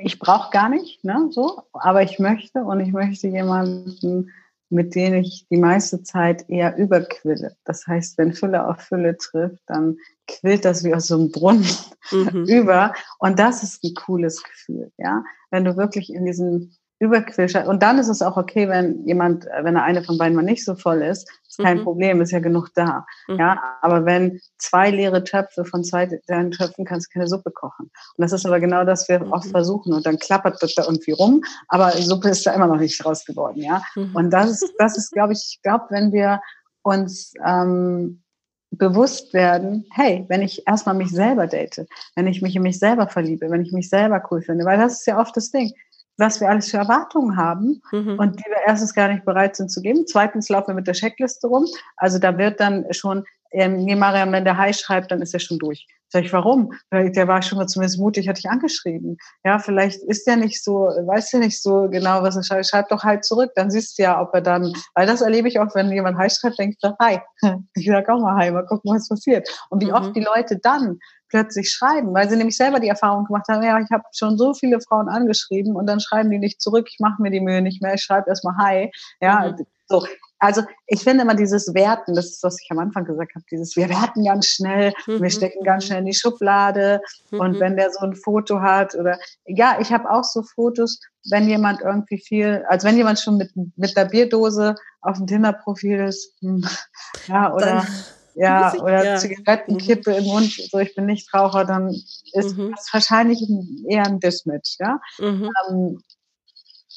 ich brauche gar nicht, ne, so, aber ich möchte und ich möchte jemanden, mit dem ich die meiste Zeit eher überquille. Das heißt, wenn Fülle auf Fülle trifft, dann quillt das wie aus so einem Brunnen mhm. über und das ist ein cooles Gefühl, ja. Wenn du wirklich in diesem Überquillstadt. Und dann ist es auch okay, wenn jemand, wenn er eine von beiden mal nicht so voll ist, ist kein mhm. Problem, ist ja genug da. Mhm. Ja, aber wenn zwei leere Töpfe von zwei leeren Töpfen kannst du keine Suppe kochen. Und das ist aber genau das, wir mhm. oft versuchen. Und dann klappert das da irgendwie rum, aber Suppe ist da immer noch nicht raus geworden. Ja, mhm. und das ist, das ist, glaube ich, ich glaube, wenn wir uns ähm, bewusst werden, hey, wenn ich erstmal mich selber date, wenn ich mich in mich selber verliebe, wenn ich mich selber cool finde, weil das ist ja oft das Ding was wir alles für Erwartungen haben mhm. und die wir erstens gar nicht bereit sind zu geben. Zweitens laufen wir mit der Checkliste rum. Also da wird dann schon, ähm, Mariam, wenn der Hi schreibt, dann ist er schon durch. Sag ich, warum? Der war schon mal zumindest mutig, hatte ich angeschrieben. Ja, vielleicht ist der nicht so, weiß der nicht so genau, was er schreibt. Schreib doch halt zurück, dann siehst du ja, ob er dann, weil das erlebe ich auch, wenn jemand Hi schreibt, denkt er, Hi. Ich sag auch mal Hi, mal gucken, was passiert. Und wie mhm. oft die Leute dann plötzlich schreiben, weil sie nämlich selber die Erfahrung gemacht haben, ja, ich habe schon so viele Frauen angeschrieben und dann schreiben die nicht zurück, ich mache mir die Mühe nicht mehr, ich schreibe erstmal Hi. Ja, mhm. so. Also ich finde immer dieses Werten, das ist, was ich am Anfang gesagt habe, dieses wir werten ganz schnell, mhm. wir stecken ganz schnell in die Schublade mhm. und wenn der so ein Foto hat oder ja, ich habe auch so Fotos, wenn jemand irgendwie viel, also wenn jemand schon mit, mit der Bierdose auf dem Tinder-Profil ist, hm, ja, oder Dann ja, oder ja. Zigarettenkippe mhm. im Mund, so ich bin nicht Raucher, dann ist mhm. das wahrscheinlich eher ein Dismatch, ja. Mhm. Ähm,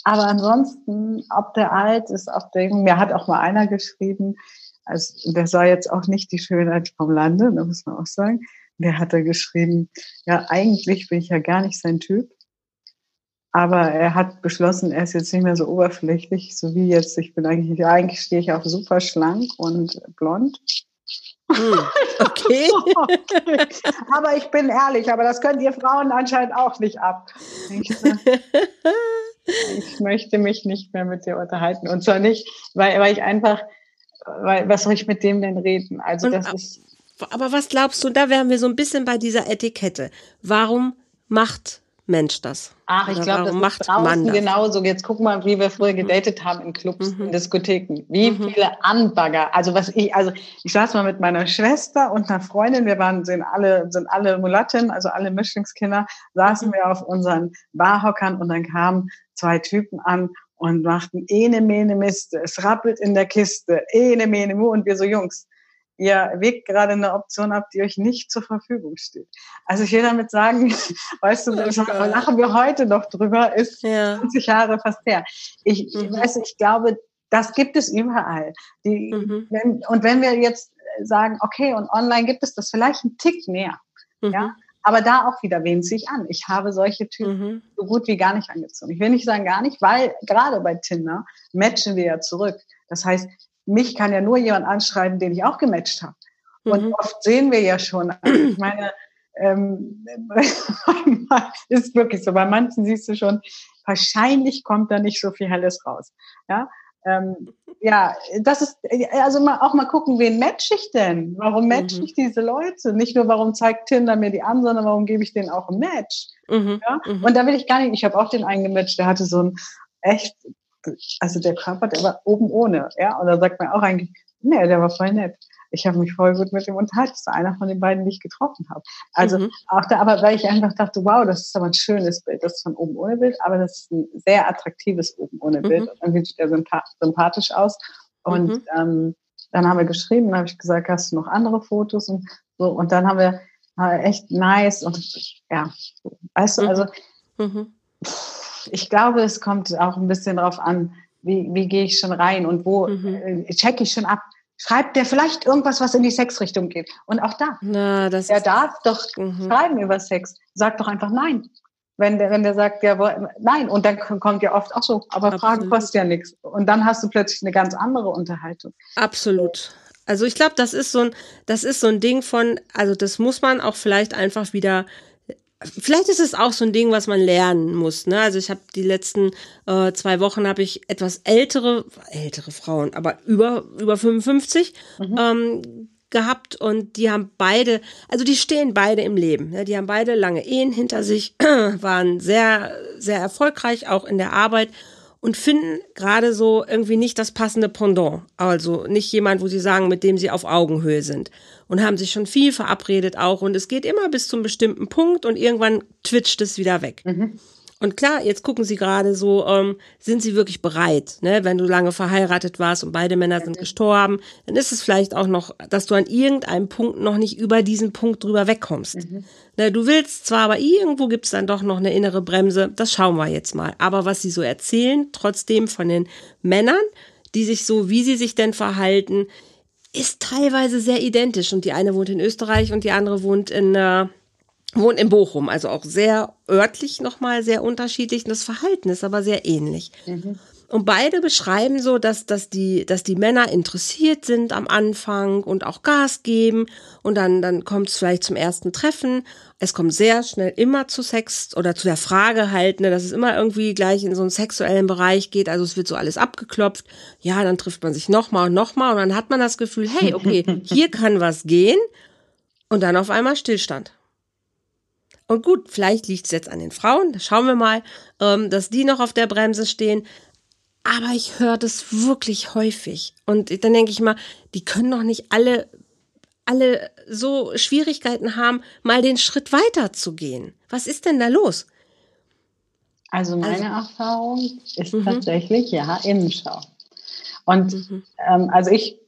aber ansonsten, ob der alt ist, ob der jung, mir hat auch mal einer geschrieben, also der sah jetzt auch nicht die Schönheit vom Lande, da muss man auch sagen. Der hat da geschrieben, ja, eigentlich bin ich ja gar nicht sein Typ. Aber er hat beschlossen, er ist jetzt nicht mehr so oberflächlich, so wie jetzt. Ich bin eigentlich, eigentlich stehe ich auf super schlank und blond. Hm, okay. okay. Aber ich bin ehrlich, aber das könnt ihr Frauen anscheinend auch nicht ab. Ich, ich möchte mich nicht mehr mit dir unterhalten. Und zwar nicht, weil, weil ich einfach weil was soll ich mit dem denn reden? Also Und, das ist. Aber was glaubst du, da wären wir so ein bisschen bei dieser Etikette. Warum macht Mensch das? Ach, ich glaube, das macht ist draußen genauso. Jetzt guck mal, wie wir früher mhm. gedatet haben in Clubs, mhm. in Diskotheken. Wie mhm. viele Anbagger. Also was ich, also ich saß mal mit meiner Schwester und einer Freundin, wir waren, sind alle, sind alle Mulatten, also alle Mischlingskinder, saßen mhm. wir auf unseren Barhockern und dann kamen zwei Typen an und machten ene mene Miste. Es rappelt in der Kiste, ene mene mu und wir so Jungs ihr wägt gerade eine Option ab, die euch nicht zur Verfügung steht. Also ich will damit sagen, weißt du, oh lachen wir heute noch drüber, ist ja. 20 Jahre fast her. Ich, mhm. weiß, ich glaube, das gibt es überall. Die, mhm. wenn, und wenn wir jetzt sagen, okay, und online gibt es das vielleicht einen Tick mehr, mhm. ja, aber da auch wieder wehnt sich an. Ich habe solche Typen mhm. so gut wie gar nicht angezogen. Ich will nicht sagen gar nicht, weil gerade bei Tinder matchen wir ja zurück. Das heißt, mich kann ja nur jemand anschreiben, den ich auch gematcht habe. Und mhm. oft sehen wir ja schon, also ich meine, ähm, ist wirklich so, bei manchen siehst du schon, wahrscheinlich kommt da nicht so viel Helles raus. Ja, ähm, ja, das ist, also mal, auch mal gucken, wen match ich denn? Warum match mhm. ich diese Leute? Nicht nur, warum zeigt Tinder mir die an, sondern warum gebe ich denen auch ein Match? Mhm. Ja? Mhm. Und da will ich gar nicht, ich habe auch den einen gematcht, der hatte so ein echt also der Körper, der war oben ohne, ja. Und da sagt man auch eigentlich, nee, der war voll nett. Ich habe mich voll gut mit ihm unterhalten. Das war einer von den beiden, die ich getroffen habe. Also mhm. auch da, aber weil ich einfach dachte, wow, das ist aber ein schönes Bild. Das ist von oben ohne Bild, aber das ist ein sehr attraktives oben ohne Bild. Mhm. Und dann sieht er sympathisch aus. Und mhm. ähm, dann haben wir geschrieben, dann habe ich gesagt, hast du noch andere Fotos und so. Und dann haben wir äh, echt nice und ja, weißt du, mhm. also mhm ich glaube, es kommt auch ein bisschen darauf an, wie, wie gehe ich schon rein und wo mhm. äh, checke ich schon ab. Schreibt der vielleicht irgendwas, was in die Sexrichtung geht? Und auch da, Na, das der darf doch mhm. schreiben über Sex. Sag doch einfach nein. Wenn der, wenn der sagt, ja, nein, und dann kommt ja oft auch so, aber Absolut. Fragen kostet ja nichts. Und dann hast du plötzlich eine ganz andere Unterhaltung. Absolut. Also ich glaube, das ist so ein, das ist so ein Ding von, also das muss man auch vielleicht einfach wieder Vielleicht ist es auch so ein Ding, was man lernen muss. Ne? Also ich habe die letzten äh, zwei Wochen habe ich etwas ältere, ältere Frauen, aber über über 55 mhm. ähm, gehabt und die haben beide, also die stehen beide im Leben. Ne? Die haben beide lange Ehen hinter sich, waren sehr sehr erfolgreich auch in der Arbeit und finden gerade so irgendwie nicht das passende Pendant. Also nicht jemand, wo sie sagen, mit dem sie auf Augenhöhe sind. Und haben sich schon viel verabredet auch. Und es geht immer bis zum bestimmten Punkt und irgendwann twitcht es wieder weg. Mhm. Und klar, jetzt gucken sie gerade so, ähm, sind sie wirklich bereit? Ne? Wenn du lange verheiratet warst und beide Männer sind gestorben, dann ist es vielleicht auch noch, dass du an irgendeinem Punkt noch nicht über diesen Punkt drüber wegkommst. Mhm. Ne, du willst zwar, aber irgendwo gibt es dann doch noch eine innere Bremse. Das schauen wir jetzt mal. Aber was sie so erzählen, trotzdem von den Männern, die sich so, wie sie sich denn verhalten, ist teilweise sehr identisch. Und die eine wohnt in Österreich und die andere wohnt in äh, wohnt in Bochum, also auch sehr örtlich nochmal sehr unterschiedlich. Und das Verhalten ist aber sehr ähnlich. Mhm. Und beide beschreiben so, dass, dass, die, dass die Männer interessiert sind am Anfang und auch Gas geben. Und dann, dann kommt es vielleicht zum ersten Treffen. Es kommt sehr schnell immer zu Sex oder zu der Frage halt, ne, dass es immer irgendwie gleich in so einen sexuellen Bereich geht. Also es wird so alles abgeklopft. Ja, dann trifft man sich nochmal und nochmal. Und dann hat man das Gefühl, hey, okay, hier kann was gehen. Und dann auf einmal Stillstand. Und gut, vielleicht liegt es jetzt an den Frauen, da schauen wir mal, ähm, dass die noch auf der Bremse stehen. Aber ich höre das wirklich häufig. Und dann denke ich mal, die können doch nicht alle, alle so Schwierigkeiten haben, mal den Schritt weiter zu gehen. Was ist denn da los? Also meine also, Erfahrung ist -hmm. tatsächlich, ja, Innenschau. Und -hmm. ähm, also ich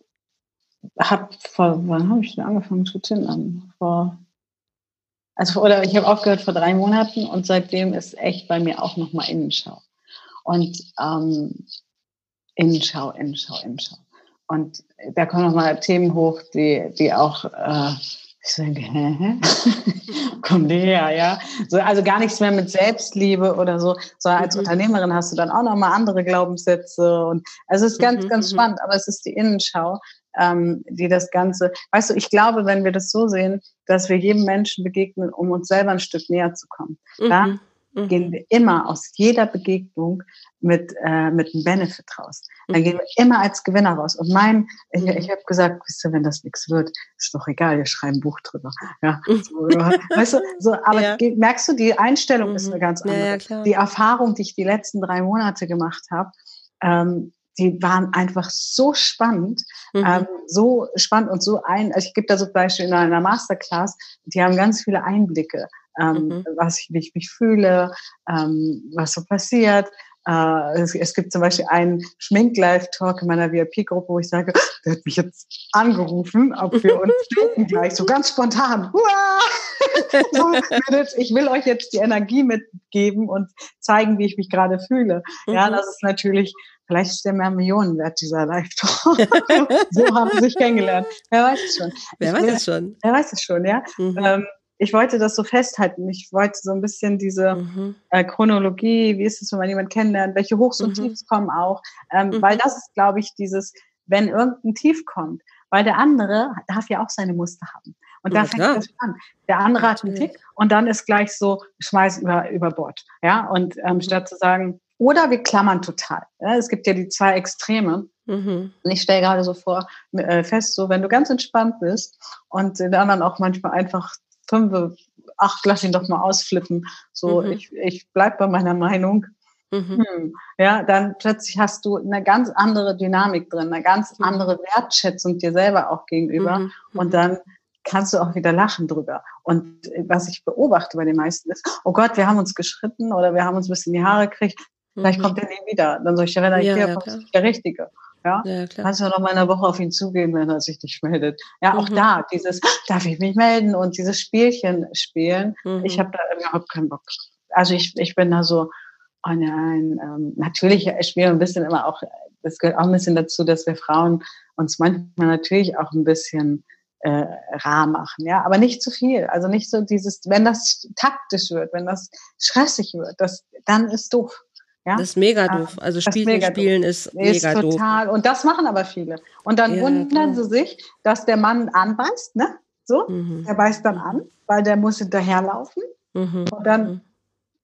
habe vor, wann habe ich denn angefangen zu tindern? Vor also oder ich habe aufgehört vor drei Monaten und seitdem ist echt bei mir auch nochmal Innenschau. Und ähm, Innenschau, Innenschau, Innenschau. Und da kommen nochmal Themen hoch, die, die auch, äh, ich denke, hä? kommen die her, ja? So, also gar nichts mehr mit Selbstliebe oder so, sondern als mhm. Unternehmerin hast du dann auch nochmal andere Glaubenssätze und also es ist ganz, mhm. ganz mhm. spannend, aber es ist die Innenschau, ähm, die das Ganze, weißt du, ich glaube, wenn wir das so sehen, dass wir jedem Menschen begegnen, um uns selber ein Stück näher zu kommen. Mhm. Da mhm. gehen wir immer aus jeder Begegnung mit, äh, mit einem Benefit raus. Dann mhm. gehen wir immer als Gewinner raus. Und mein, ich, mhm. ich habe gesagt, wisst ihr, wenn das nichts wird, ist doch egal, wir schreiben ein Buch drüber. Ja, so, weißt du, so, aber ja. merkst du, die Einstellung ist eine ganz andere. Ja, die Erfahrung, die ich die letzten drei Monate gemacht habe, ähm, die waren einfach so spannend, mhm. ähm, so spannend und so ein, also ich gebe da so Beispiel in einer Masterclass, die haben ganz viele Einblicke, ähm, mhm. was ich, wie ich mich fühle, ähm, was so passiert. Äh, es, es, gibt zum Beispiel einen Schmink-Live-Talk in meiner VIP-Gruppe, wo ich sage, der hat mich jetzt angerufen, ob wir uns schminken gleich, so ganz spontan. ich will euch jetzt die Energie mitgeben und zeigen, wie ich mich gerade fühle. Ja, mhm. das ist natürlich Vielleicht ist der mehr Millionen wert, dieser Live-Talk. so haben sie sich kennengelernt. Wer weiß es schon. Wer weiß es schon. Wer weiß es schon, ja. Mhm. Ähm, ich wollte das so festhalten. Ich wollte so ein bisschen diese mhm. äh, Chronologie, wie ist es, wenn man jemanden kennenlernt, welche Hochs und mhm. Tiefs kommen auch. Ähm, mhm. Weil das ist, glaube ich, dieses, wenn irgendein Tief kommt, weil der andere darf ja auch seine Muster haben. Und da ja, fängt das an. Der andere hat einen Tick und dann ist gleich so, schmeiß über, über Bord. Ja, und ähm, mhm. statt zu sagen, oder wir klammern total. Es gibt ja die zwei Extreme. Mhm. Und ich stelle gerade so vor, äh, fest, so wenn du ganz entspannt bist und den anderen auch manchmal einfach fünf, ach, lass ihn doch mal ausflippen. So, mhm. ich, ich bleib bei meiner Meinung. Mhm. Hm, ja, dann plötzlich hast du eine ganz andere Dynamik drin, eine ganz mhm. andere Wertschätzung dir selber auch gegenüber. Mhm. Und dann kannst du auch wieder lachen drüber. Und was ich beobachte bei den meisten ist, oh Gott, wir haben uns geschritten oder wir haben uns ein bisschen die Haare gekriegt, Vielleicht mhm. kommt er nie wieder. Dann soll ich, wenn er ja, ja, kommt, der Richtige. Ja, ja klar. kannst du noch mal eine Woche auf ihn zugehen, wenn er sich nicht meldet. Ja, auch mhm. da, dieses, darf ich mich melden und dieses Spielchen spielen. Mhm. Ich habe da überhaupt keinen Bock. Also ich, ich bin da so, oh nein, ähm, natürlich spielen ein bisschen immer auch, das gehört auch ein bisschen dazu, dass wir Frauen uns manchmal natürlich auch ein bisschen äh, rar machen, ja, aber nicht zu viel. Also nicht so dieses, wenn das taktisch wird, wenn das stressig wird, das, dann ist doof. Ja? Das ist mega doof. Also Spielchen spielen doof. ist mega ist total. Doof. Und das machen aber viele. Und dann ja, wundern klar. sie sich, dass der Mann anbeißt, ne? So, mhm. der beißt dann an, weil der muss hinterherlaufen. Mhm. Und dann mhm.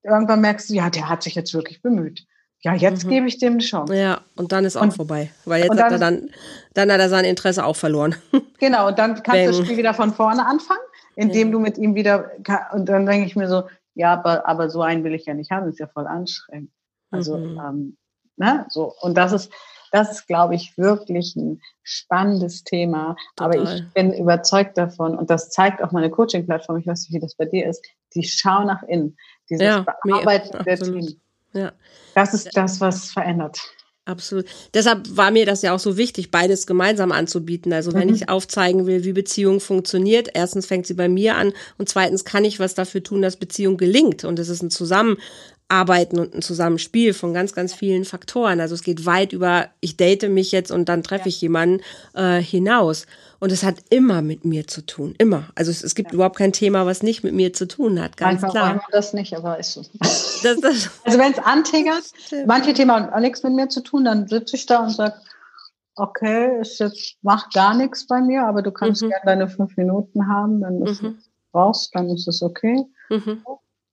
irgendwann merkst du, ja, der hat sich jetzt wirklich bemüht. Ja, jetzt mhm. gebe ich dem eine Chance. Ja, und dann ist auch und, vorbei. Weil jetzt dann, hat er dann, dann hat er sein Interesse auch verloren. Genau, und dann kannst du das Spiel wieder von vorne anfangen, indem ja. du mit ihm wieder, und dann denke ich mir so, ja, aber, aber so einen will ich ja nicht haben, das ist ja voll anstrengend. Also, mhm. ähm, ne, so. Und das ist, das ist, glaube ich, wirklich ein spannendes Thema. Total. Aber ich bin überzeugt davon, und das zeigt auch meine Coaching-Plattform, ich weiß nicht, wie das bei dir ist, die Schau nach innen, dieses ja, Bearbeiten der Team. Ja. Das ist das, was verändert. Absolut. Deshalb war mir das ja auch so wichtig, beides gemeinsam anzubieten. Also wenn mhm. ich aufzeigen will, wie Beziehung funktioniert, erstens fängt sie bei mir an und zweitens kann ich was dafür tun, dass Beziehung gelingt. Und es ist ein Zusammen, Arbeiten und ein Zusammenspiel von ganz, ganz vielen Faktoren. Also es geht weit über, ich date mich jetzt und dann treffe ich jemanden äh, hinaus. Und es hat immer mit mir zu tun, immer. Also es, es gibt ja. überhaupt kein Thema, was nicht mit mir zu tun hat, ganz Manchmal klar. Manchmal das nicht, aber ist so. Das, das also wenn es antriggert, manche Themen haben auch nichts mit mir zu tun, dann sitze ich da und sage, okay, es jetzt macht gar nichts bei mir, aber du kannst mhm. gerne deine fünf Minuten haben, wenn du mhm. brauchst, dann ist es okay. Mhm.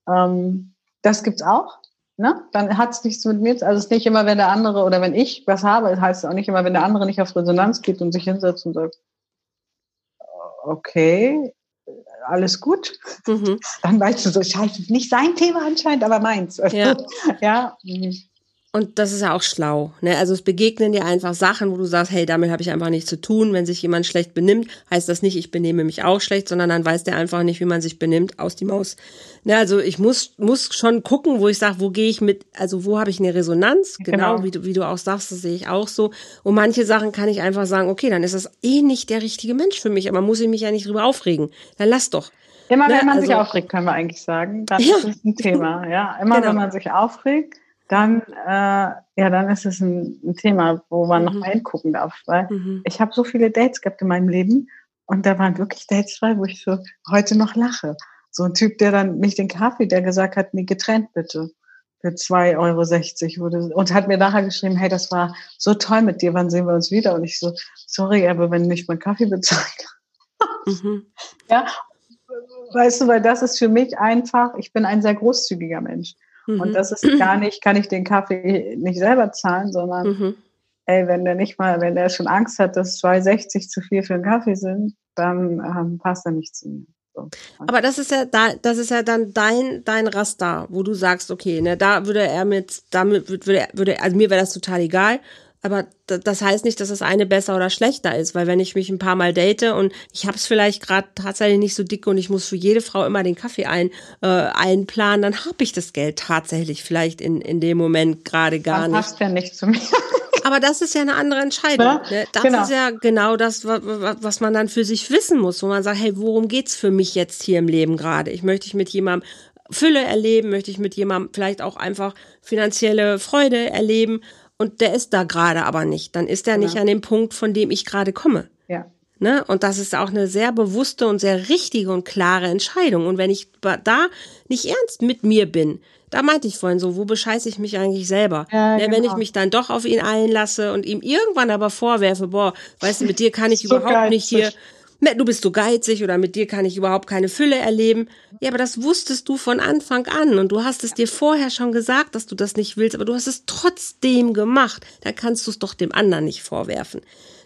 Ähm, das gibt's auch. Ne? Dann hat es nichts mit mir Also es ist nicht immer, wenn der andere oder wenn ich was habe, heißt es auch nicht immer, wenn der andere nicht auf Resonanz geht und sich hinsetzt und sagt, okay, alles gut. Mhm. Dann weißt du so, scheiße, nicht sein Thema anscheinend, aber meins. Ja. ja. Und das ist ja auch schlau. Ne? Also es begegnen dir einfach Sachen, wo du sagst, hey, damit habe ich einfach nichts zu tun. Wenn sich jemand schlecht benimmt, heißt das nicht, ich benehme mich auch schlecht, sondern dann weiß der einfach nicht, wie man sich benimmt, aus die Maus. Ne? Also ich muss, muss schon gucken, wo ich sage, wo gehe ich mit, also wo habe ich eine Resonanz, genau, genau, Wie, du, wie du auch sagst, das sehe ich auch so. Und manche Sachen kann ich einfach sagen, okay, dann ist das eh nicht der richtige Mensch für mich, aber muss ich mich ja nicht drüber aufregen. Dann lass doch. Immer ne? wenn man also, sich aufregt, können wir eigentlich sagen, dann ja. ist es ein Thema. Ja, immer genau. wenn man sich aufregt dann, äh, ja, dann ist es ein, ein Thema, wo man mhm. noch mal hingucken darf. Weil mhm. ich habe so viele Dates gehabt in meinem Leben und da waren wirklich Dates frei, wo ich so heute noch lache. So ein Typ, der dann nicht den Kaffee, der gesagt hat, nee, getrennt bitte. Für 2,60 Euro wurde, und hat mir nachher geschrieben, hey, das war so toll mit dir, wann sehen wir uns wieder? Und ich so, sorry, aber wenn nicht mein Kaffee bezahlt. Mhm. Ja, weißt du, weil das ist für mich einfach, ich bin ein sehr großzügiger Mensch. Mhm. Und das ist gar nicht, kann ich den Kaffee nicht selber zahlen, sondern mhm. ey, wenn der nicht mal, wenn der schon Angst hat, dass 2,60 zu viel für einen Kaffee sind, dann ähm, passt er nicht zu mir. So. Aber das ist ja da, das ist ja dann dein, dein Raster, wo du sagst, okay, ne, da würde er mit, damit würde, würde, also mir wäre das total egal. Aber das heißt nicht, dass das eine besser oder schlechter ist, weil wenn ich mich ein paar Mal date und ich habe es vielleicht gerade tatsächlich nicht so dick und ich muss für jede Frau immer den Kaffee ein, äh, einplanen, dann habe ich das Geld tatsächlich vielleicht in, in dem Moment gerade gar das nicht. Passt ja nicht zu mir. Aber das ist ja eine andere Entscheidung. Ja, ne? Das genau. ist ja genau das, was man dann für sich wissen muss, wo man sagt, hey, worum geht's für mich jetzt hier im Leben gerade? Ich möchte ich mit jemandem Fülle erleben, möchte ich mit jemandem vielleicht auch einfach finanzielle Freude erleben und der ist da gerade aber nicht. Dann ist er nicht an dem Punkt, von dem ich gerade komme. Ja. Ne? Und das ist auch eine sehr bewusste und sehr richtige und klare Entscheidung. Und wenn ich da nicht ernst mit mir bin, da meinte ich vorhin so, wo bescheiße ich mich eigentlich selber? Ja, ne, genau. Wenn ich mich dann doch auf ihn einlasse und ihm irgendwann aber vorwerfe, boah, weißt du, mit dir kann ich so überhaupt geizig. nicht hier, du bist so geizig oder mit dir kann ich überhaupt keine Fülle erleben. Ja, aber das wusstest du von Anfang an und du hast es dir vorher schon gesagt, dass du das nicht willst, aber du hast es trotzdem gemacht. Da kannst du es doch dem anderen nicht vorwerfen.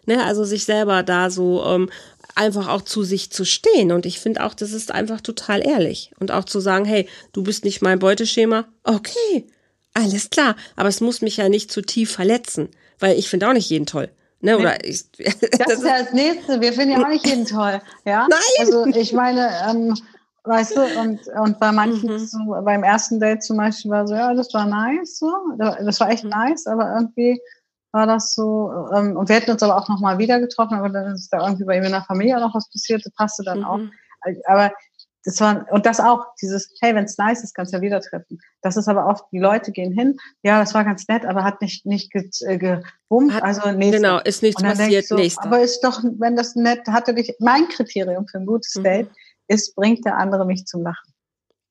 Ne, also sich selber da so ähm, einfach auch zu sich zu stehen. Und ich finde auch, das ist einfach total ehrlich. Und auch zu sagen, hey, du bist nicht mein Beuteschema. Okay, alles klar. Aber es muss mich ja nicht zu tief verletzen, weil ich finde auch nicht jeden toll. Ne, oder ich, das, das ist ja das Nächste. Wir finden ja auch nicht jeden toll. Ja? Nein. Also ich meine, ähm, weißt du, und, und bei manchen, mhm. so, beim ersten Date zum Beispiel war so, ja, das war nice, so. Das war echt mhm. nice, aber irgendwie war das so. Ähm, und wir hätten uns aber auch nochmal wieder getroffen, aber dann ist da irgendwie bei ihm in der Familie noch was passiert, das passte dann mhm. auch. Aber das war, und das auch, dieses, hey, wenn es nice ist, kannst du ja wieder treffen. Das ist aber oft, die Leute gehen hin, ja, das war ganz nett, aber hat nicht, nicht ge, äh, gebummt, hat, also nächste. Genau, ist nichts passiert, so, nächste. Aber ist doch, wenn das nett, hatte dich, mein Kriterium für ein gutes mhm. Date ist, bringt der andere mich zum Lachen.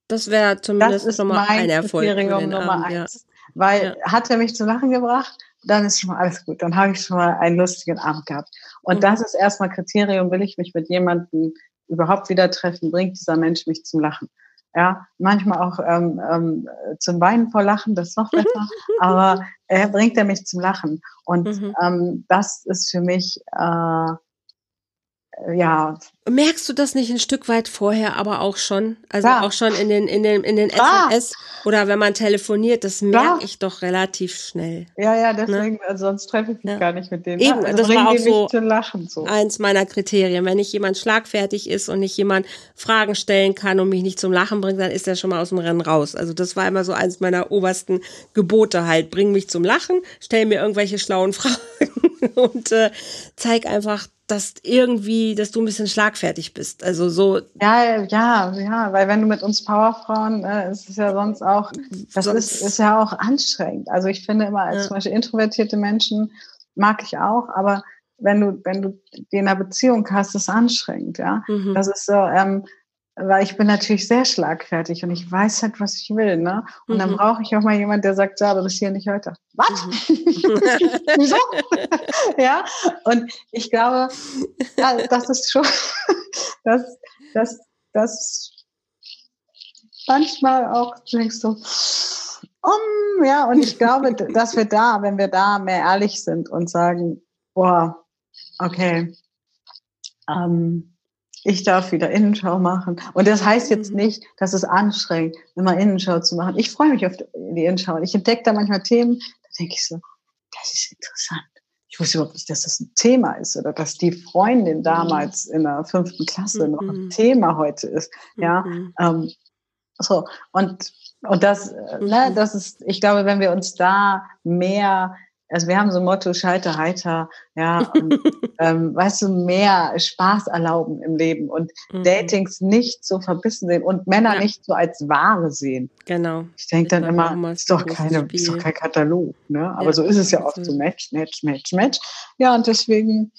Das wäre zumindest das ist schon mal ein Erfolg. Kriterium Nummer Abend, eins. Ja. Weil, ja. hat er mich zum Lachen gebracht, dann ist schon mal alles gut. Dann habe ich schon mal einen lustigen Abend gehabt. Und mhm. das ist erstmal Kriterium, will ich mich mit jemandem überhaupt wieder treffen, bringt dieser Mensch mich zum Lachen. Ja, manchmal auch ähm, ähm, zum Weinen vor Lachen, das ist noch besser, aber er bringt er mich zum Lachen. Und mhm. ähm, das ist für mich äh, ja. Merkst du das nicht ein Stück weit vorher, aber auch schon? Also ja. auch schon in den, in den, in den SMS oder wenn man telefoniert, das merke ja. ich doch relativ schnell. Ja, ja, ne? deswegen, ne? also sonst treffe ich mich ja. gar nicht mit denen. Eben, also das war auch so, lachen, so, eins meiner Kriterien. Wenn nicht jemand schlagfertig ist und nicht jemand Fragen stellen kann und mich nicht zum Lachen bringt, dann ist er schon mal aus dem Rennen raus. Also das war immer so eins meiner obersten Gebote halt. Bring mich zum Lachen, stell mir irgendwelche schlauen Fragen und äh, zeig einfach dass irgendwie, dass du ein bisschen schlagfertig bist. Also so. Ja, ja, ja, weil wenn du mit uns Powerfrauen, äh, ist es ja sonst auch, das ist, ist ja auch anstrengend. Also ich finde immer, als ja. zum Beispiel introvertierte Menschen mag ich auch, aber wenn du, wenn du die in einer Beziehung hast, ist es anstrengend, ja. Mhm. Das ist so, ähm, weil ich bin natürlich sehr schlagfertig und ich weiß halt, was ich will, ne? Und mhm. dann brauche ich auch mal jemand, der sagt, ja, aber das hier nicht heute. Was? Mhm. Wieso? ja. Und ich glaube, ja, das ist schon, das, das, das manchmal auch denkst du, um, ja, und ich glaube, dass wir da, wenn wir da mehr ehrlich sind und sagen, boah, okay, ähm, ich darf wieder Innenschau machen. Und das heißt jetzt mhm. nicht, dass es anstrengend, immer Innenschau zu machen. Ich freue mich auf die Innenschau. Ich entdecke da manchmal Themen, da denke ich so, das ist interessant. Ich wusste überhaupt nicht, dass das ein Thema ist oder dass die Freundin mhm. damals in der fünften Klasse noch ein mhm. Thema heute ist. Ja, ähm, so und und das, ne, das ist, ich glaube, wenn wir uns da mehr also wir haben so ein Motto Scheiter heiter, ja, und, ähm, weißt du, mehr Spaß erlauben im Leben und mhm. Datings nicht so verbissen sehen und Männer ja. nicht so als Ware sehen. Genau. Ich denke dann immer, ist doch keine, ist doch kein Katalog, ne? Aber ja. so ist es ja oft so Match, Match, Match, Match. Ja, und deswegen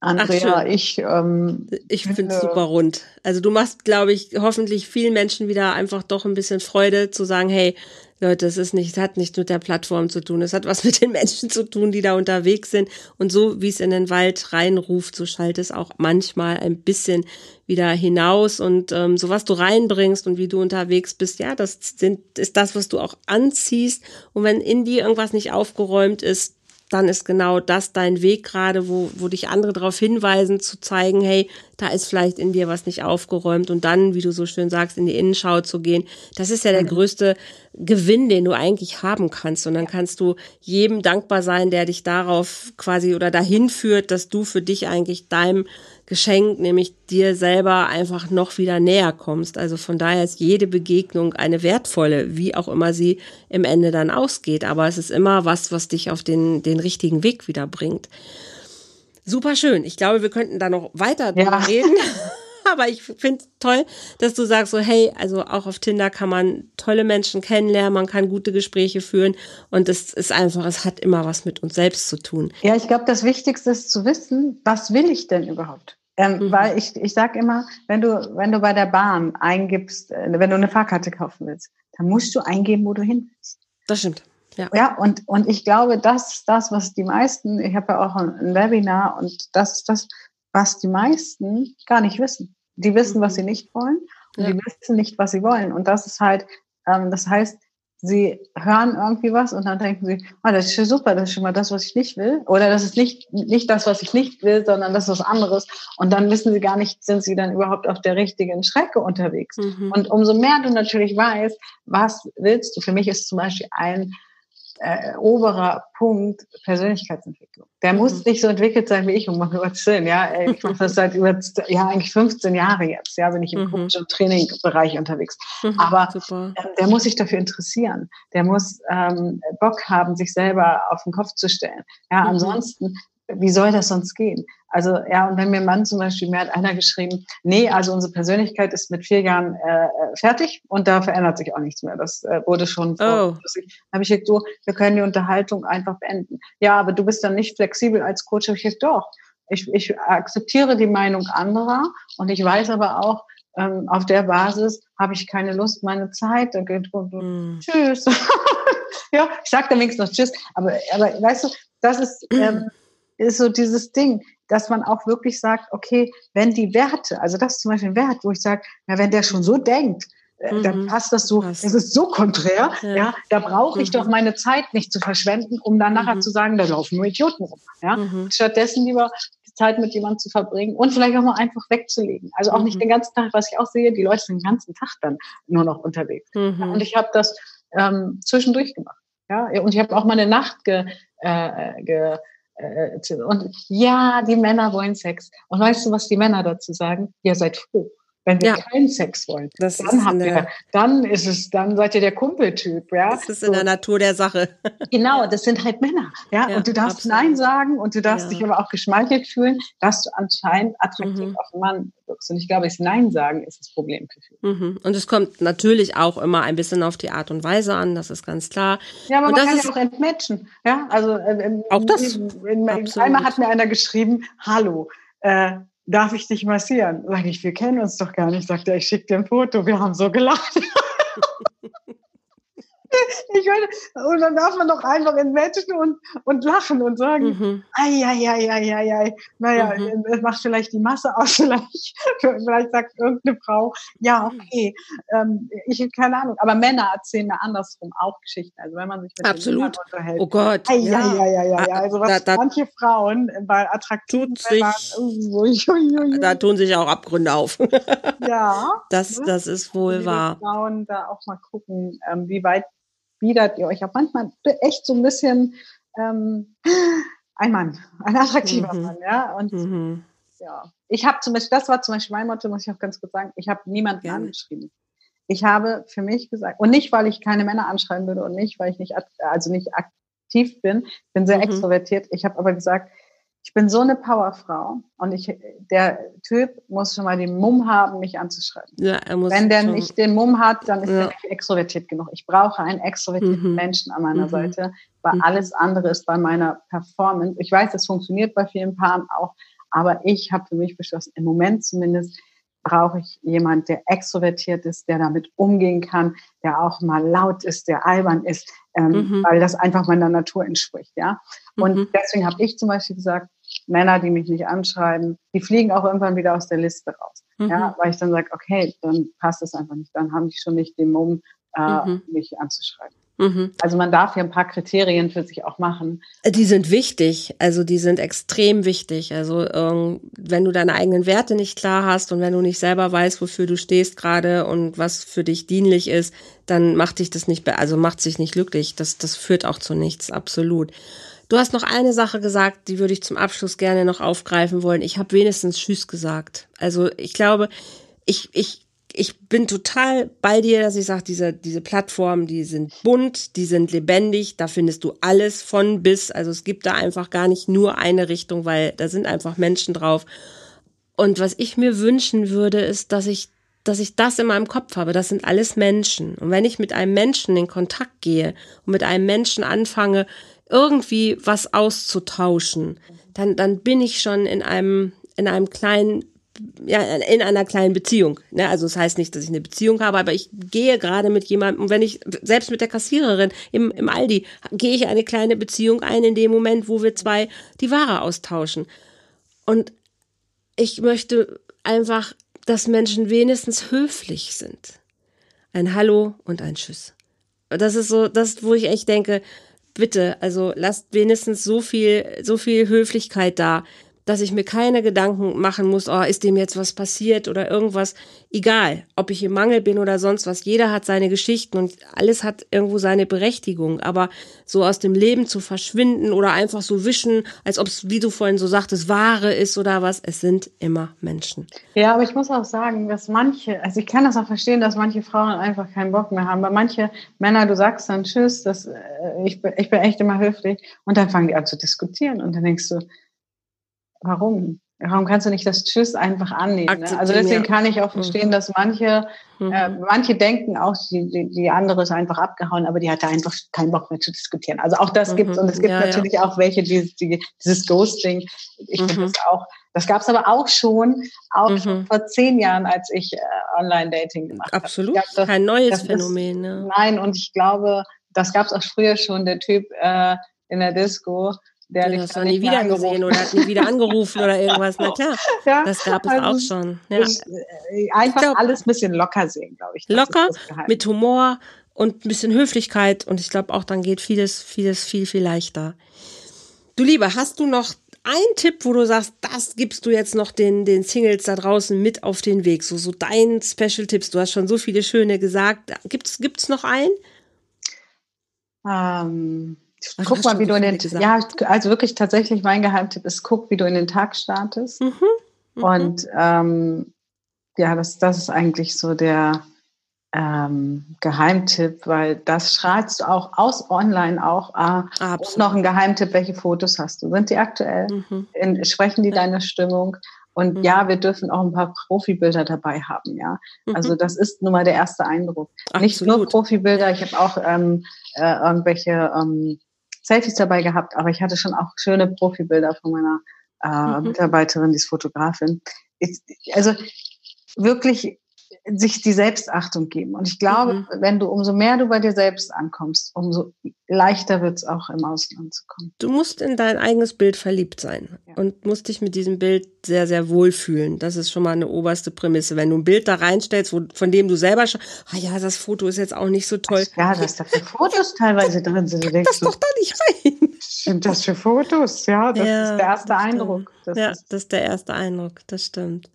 Andrea, Ach, ich. Ähm, ich finde es super rund. Also du machst, glaube ich, hoffentlich vielen Menschen wieder einfach doch ein bisschen Freude zu sagen, hey, Leute, es ist nicht, hat nicht mit der Plattform zu tun. Es hat was mit den Menschen zu tun, die da unterwegs sind. Und so wie es in den Wald reinruft, so schallt es auch manchmal ein bisschen wieder hinaus. Und ähm, so was du reinbringst und wie du unterwegs bist, ja, das sind, ist das, was du auch anziehst. Und wenn in dir irgendwas nicht aufgeräumt ist, dann ist genau das dein Weg gerade, wo, wo dich andere darauf hinweisen, zu zeigen, hey, da ist vielleicht in dir was nicht aufgeräumt und dann, wie du so schön sagst, in die Innenschau zu gehen. Das ist ja der größte Gewinn, den du eigentlich haben kannst. Und dann kannst du jedem dankbar sein, der dich darauf quasi oder dahin führt, dass du für dich eigentlich deinem Geschenk, nämlich dir selber einfach noch wieder näher kommst. Also von daher ist jede Begegnung eine wertvolle, wie auch immer sie im Ende dann ausgeht. Aber es ist immer was, was dich auf den, den richtigen Weg wieder bringt. Super schön. Ich glaube, wir könnten da noch weiter drüber reden. Aber ich finde es toll, dass du sagst so, hey, also auch auf Tinder kann man tolle Menschen kennenlernen, man kann gute Gespräche führen und es ist einfach, es hat immer was mit uns selbst zu tun. Ja, ich glaube, das Wichtigste ist zu wissen, was will ich denn überhaupt? Ähm, mhm. Weil ich, ich sage immer, wenn du, wenn du bei der Bahn eingibst, äh, wenn du eine Fahrkarte kaufen willst, dann musst du eingeben, wo du hin willst. Das stimmt. Ja, ja und, und ich glaube, das ist das, was die meisten, ich habe ja auch ein, Webinar und das ist das, was die meisten gar nicht wissen. Die wissen, was mhm. sie nicht wollen und ja. die wissen nicht, was sie wollen. Und das ist halt, ähm, das heißt, sie hören irgendwie was und dann denken sie, ah, das ist schon super, das ist schon mal das, was ich nicht will. Oder das ist nicht, nicht das, was ich nicht will, sondern das ist was anderes. Und dann wissen sie gar nicht, sind sie dann überhaupt auf der richtigen Strecke unterwegs. Mhm. Und umso mehr du natürlich weißt, was willst du, für mich ist zum Beispiel ein äh, oberer Punkt Persönlichkeitsentwicklung. Der mhm. muss nicht so entwickelt sein wie ich, um mal zu erzählen. Ja, ich mache das seit über ja eigentlich 15 Jahre jetzt. Ja, bin ich im mhm. Coach- und Trainingbereich unterwegs. Mhm, Aber äh, der muss sich dafür interessieren. Der muss ähm, Bock haben, sich selber auf den Kopf zu stellen. Ja, ansonsten wie soll das sonst gehen? Also ja, und wenn mir Mann zum Beispiel, mir hat einer geschrieben, nee, also unsere Persönlichkeit ist mit vier Jahren äh, fertig und da verändert sich auch nichts mehr. Das äh, wurde schon vor. Oh. Habe ich gesagt, du, wir können die Unterhaltung einfach beenden. Ja, aber du bist dann nicht flexibel als Coach. Habe ich gesagt, doch. Ich, ich akzeptiere die Meinung anderer und ich weiß aber auch, ähm, auf der Basis habe ich keine Lust, meine Zeit. Da geht, mm. Tschüss. ja, ich sage dann wenigstens noch Tschüss. Aber, aber weißt du, das ist ähm, ist so dieses Ding, dass man auch wirklich sagt, okay, wenn die Werte, also das ist zum Beispiel ein Wert, wo ich sage, ja, wenn der schon so denkt, äh, mhm. dann passt das so, das ist so konträr, ja, ja da brauche ich mhm. doch meine Zeit nicht zu verschwenden, um dann nachher mhm. zu sagen, da laufen nur Idioten rum. Ja? Mhm. Stattdessen lieber die Zeit mit jemandem zu verbringen und vielleicht auch mal einfach wegzulegen. Also auch nicht mhm. den ganzen Tag, was ich auch sehe, die Leute sind den ganzen Tag dann nur noch unterwegs. Mhm. Und ich habe das ähm, zwischendurch gemacht. Ja, und ich habe auch mal eine Nacht ge, äh, ge äh, und ja, die Männer wollen Sex. Und weißt du, was die Männer dazu sagen? Ihr seid froh. Wenn wir ja. keinen Sex wollen, das dann habt ihr, dann ist es, dann seid ihr der Kumpeltyp, ja. Das ist in so. der Natur der Sache. Genau, das sind halt Männer, ja. ja und du darfst absolut. Nein sagen und du darfst ja. dich aber auch geschmeichelt fühlen, dass du anscheinend attraktiv mhm. auf einen Mann wirkst. Und ich glaube, das Nein sagen ist das Problem. Mhm. Und es kommt natürlich auch immer ein bisschen auf die Art und Weise an, das ist ganz klar. Ja, aber und man kann ja auch entmatchen, ja. Also äh, auch das. In, in, einmal hat mir einer geschrieben, hallo. Äh, darf ich dich massieren? Sag ich, wir kennen uns doch gar nicht. Sagt er, ich schicke dir ein Foto. Wir haben so gelacht. ich meine, und dann darf man doch einfach entmatchen und, und lachen und sagen, mhm. ai, ai, ai, ai, ai, ai. naja, mhm. das macht vielleicht die Masse aus, vielleicht, vielleicht sagt irgendeine Frau, ja, okay, ähm, ich keine Ahnung, aber Männer erzählen mir andersrum auch Geschichten, also wenn man sich mit Absolut. unterhält. Oh Gott. Ai, ja. Ai, ai, ai, ai, also was da, da, manche Frauen bei attraktiven Männern, sich, da tun sich auch Abgründe auf. ja. Das, ne? das ist wohl wahr. Frauen da auch mal gucken, ähm, wie weit widert ihr euch auch manchmal echt so ein bisschen ähm, ein Mann, ein attraktiver mhm. Mann, ja. Und mhm. ja, ich habe zum Beispiel, das war zum Beispiel mein Motto, muss ich auch ganz kurz sagen, ich habe niemanden Gerne. angeschrieben. Ich habe für mich gesagt, und nicht, weil ich keine Männer anschreiben würde und nicht, weil ich nicht, also nicht aktiv bin, ich bin sehr mhm. extrovertiert. Ich habe aber gesagt, ich bin so eine Powerfrau und ich, der Typ muss schon mal den Mumm haben, mich anzuschreiben. Ja, er muss Wenn der schon. nicht den Mumm hat, dann ist ja. er nicht extrovertiert genug. Ich brauche einen extrovertierten mhm. Menschen an meiner mhm. Seite, weil mhm. alles andere ist bei meiner Performance. Ich weiß, das funktioniert bei vielen Paaren auch, aber ich habe für mich beschlossen, im Moment zumindest brauche ich jemand, der extrovertiert ist, der damit umgehen kann, der auch mal laut ist, der albern ist, ähm, mhm. weil das einfach meiner Natur entspricht, ja. Und mhm. deswegen habe ich zum Beispiel gesagt, Männer, die mich nicht anschreiben, die fliegen auch irgendwann wieder aus der Liste raus. Mhm. Ja, weil ich dann sage, okay, dann passt es einfach nicht, dann haben die schon nicht den Mumm, äh, mhm. mich anzuschreiben. Mhm. Also man darf ja ein paar Kriterien für sich auch machen. Die sind wichtig, also die sind extrem wichtig. Also ähm, wenn du deine eigenen Werte nicht klar hast und wenn du nicht selber weißt, wofür du stehst gerade und was für dich dienlich ist, dann macht dich das nicht, also macht sich nicht glücklich. Das, das führt auch zu nichts, absolut. Du hast noch eine Sache gesagt, die würde ich zum Abschluss gerne noch aufgreifen wollen. Ich habe wenigstens Tschüss gesagt. Also ich glaube, ich, ich ich bin total bei dir, dass ich sage, diese, diese Plattformen, die sind bunt, die sind lebendig, da findest du alles von bis. Also es gibt da einfach gar nicht nur eine Richtung, weil da sind einfach Menschen drauf. Und was ich mir wünschen würde, ist, dass ich, dass ich das in meinem Kopf habe. Das sind alles Menschen. Und wenn ich mit einem Menschen in Kontakt gehe und mit einem Menschen anfange, irgendwie was auszutauschen, dann, dann bin ich schon in einem, in einem kleinen ja, in einer kleinen Beziehung. Ne? Also das heißt nicht, dass ich eine Beziehung habe, aber ich gehe gerade mit jemandem, wenn ich, selbst mit der Kassiererin im, im Aldi, gehe ich eine kleine Beziehung ein in dem Moment, wo wir zwei die Ware austauschen. Und ich möchte einfach, dass Menschen wenigstens höflich sind. Ein Hallo und ein Tschüss. Das ist so, das, wo ich echt denke, bitte, also lasst wenigstens so viel, so viel Höflichkeit da dass ich mir keine Gedanken machen muss, oh, ist dem jetzt was passiert oder irgendwas. Egal, ob ich im Mangel bin oder sonst was. Jeder hat seine Geschichten und alles hat irgendwo seine Berechtigung. Aber so aus dem Leben zu verschwinden oder einfach so wischen, als ob es, wie du vorhin so sagtest, Ware ist oder was, es sind immer Menschen. Ja, aber ich muss auch sagen, dass manche, also ich kann das auch verstehen, dass manche Frauen einfach keinen Bock mehr haben. Aber manche Männer, du sagst dann Tschüss, das, äh, ich, bin, ich bin echt immer höflich. Und dann fangen die an zu diskutieren. Und dann denkst du, warum? Warum kannst du nicht das Tschüss einfach annehmen? Ne? Also deswegen kann ich auch verstehen, mhm. dass manche, mhm. äh, manche denken auch, die, die, die andere ist einfach abgehauen, aber die hatte einfach keinen Bock mehr zu diskutieren. Also auch das mhm. gibt und es gibt ja, natürlich ja. auch welche, die, die, dieses Ghosting. Ich finde mhm. das auch, das gab es aber auch schon, auch mhm. vor zehn Jahren, als ich äh, Online-Dating gemacht habe. Absolut, hab. kein neues Phänomen. Ist, ne? Nein, und ich glaube, das gab es auch früher schon, der Typ äh, in der Disco, der ja, dich dann nie wieder gesehen oder hat nie wieder angerufen oder irgendwas. Na klar, ja, das gab es also auch schon. Ja. Ich, äh, einfach glaub, alles ein bisschen locker sehen, glaube ich. Locker, mit Humor und ein bisschen Höflichkeit und ich glaube auch dann geht vieles, vieles viel, viel leichter. Du Lieber, hast du noch einen Tipp, wo du sagst, das gibst du jetzt noch den, den Singles da draußen mit auf den Weg? So, so dein Special Tipps. Du hast schon so viele schöne gesagt. Gibt's, gibt's noch einen? Ähm, guck mal, wie du in den, gesagt. ja, also wirklich tatsächlich mein Geheimtipp ist, guck, wie du in den Tag startest. Mhm. Mhm. Und ähm, ja, das, das ist eigentlich so der ähm, Geheimtipp, weil das strahlst du auch aus online auch. Äh, und noch ein Geheimtipp, welche Fotos hast du? Sind die aktuell? Mhm. In, sprechen die ja. deine Stimmung? Und mhm. ja, wir dürfen auch ein paar Profibilder dabei haben, ja. Mhm. Also das ist nun mal der erste Eindruck. Absolut. Nicht nur Profibilder, ich habe auch ähm, äh, irgendwelche ähm, Selfies dabei gehabt, aber ich hatte schon auch schöne Profibilder von meiner äh, mhm. Mitarbeiterin, die ist Fotografin. Ich, also wirklich sich die Selbstachtung geben. Und ich glaube, mhm. wenn du umso mehr du bei dir selbst ankommst, umso leichter wird es auch im Ausland zu kommen. Du musst in dein eigenes Bild verliebt sein ja. und musst dich mit diesem Bild sehr, sehr wohlfühlen. Das ist schon mal eine oberste Prämisse. Wenn du ein Bild da reinstellst, wo, von dem du selber schon, ah ja, das Foto ist jetzt auch nicht so toll. Ja, dass da für Fotos teilweise drin sind. Du denkst das doch da nicht rein. Sind das für Fotos? Ja, das ja, ist der erste Eindruck. Das ja, das ist der erste Eindruck. Das stimmt.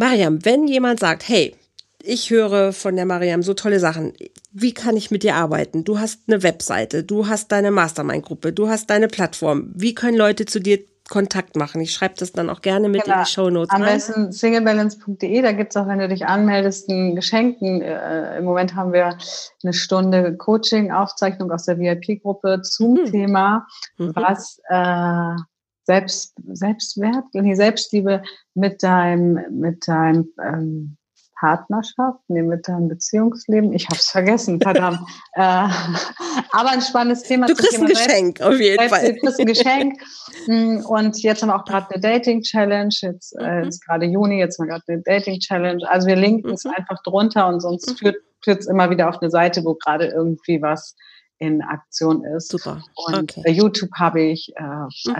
Mariam, wenn jemand sagt, hey, ich höre von der Mariam so tolle Sachen. Wie kann ich mit dir arbeiten? Du hast eine Webseite, du hast deine Mastermind-Gruppe, du hast deine Plattform. Wie können Leute zu dir Kontakt machen? Ich schreibe das dann auch gerne mit genau. in die Show Notes. Am besten singlebalance.de, da gibt es auch, wenn du dich anmeldest, ein Geschenken. Äh, Im Moment haben wir eine Stunde Coaching-Aufzeichnung aus der VIP-Gruppe zum mhm. Thema, mhm. was äh, Selbst, Selbstwert, nee, Selbstliebe mit deinem, mit deinem ähm, Partnerschaft, nee, mit deinem Beziehungsleben. Ich habe es vergessen, verdammt. äh, aber ein spannendes Thema. Du kriegst Thema ein Geschenk, Selbst, auf jeden Fall. Du kriegst ein Geschenk. Mm, und jetzt haben wir auch gerade eine Dating-Challenge. Jetzt äh, mhm. ist gerade Juni, jetzt haben wir gerade eine Dating-Challenge. Also wir linken es mhm. einfach drunter und sonst mhm. führt es immer wieder auf eine Seite, wo gerade irgendwie was in Aktion ist. Super. Und okay. YouTube habe ich, äh, mhm.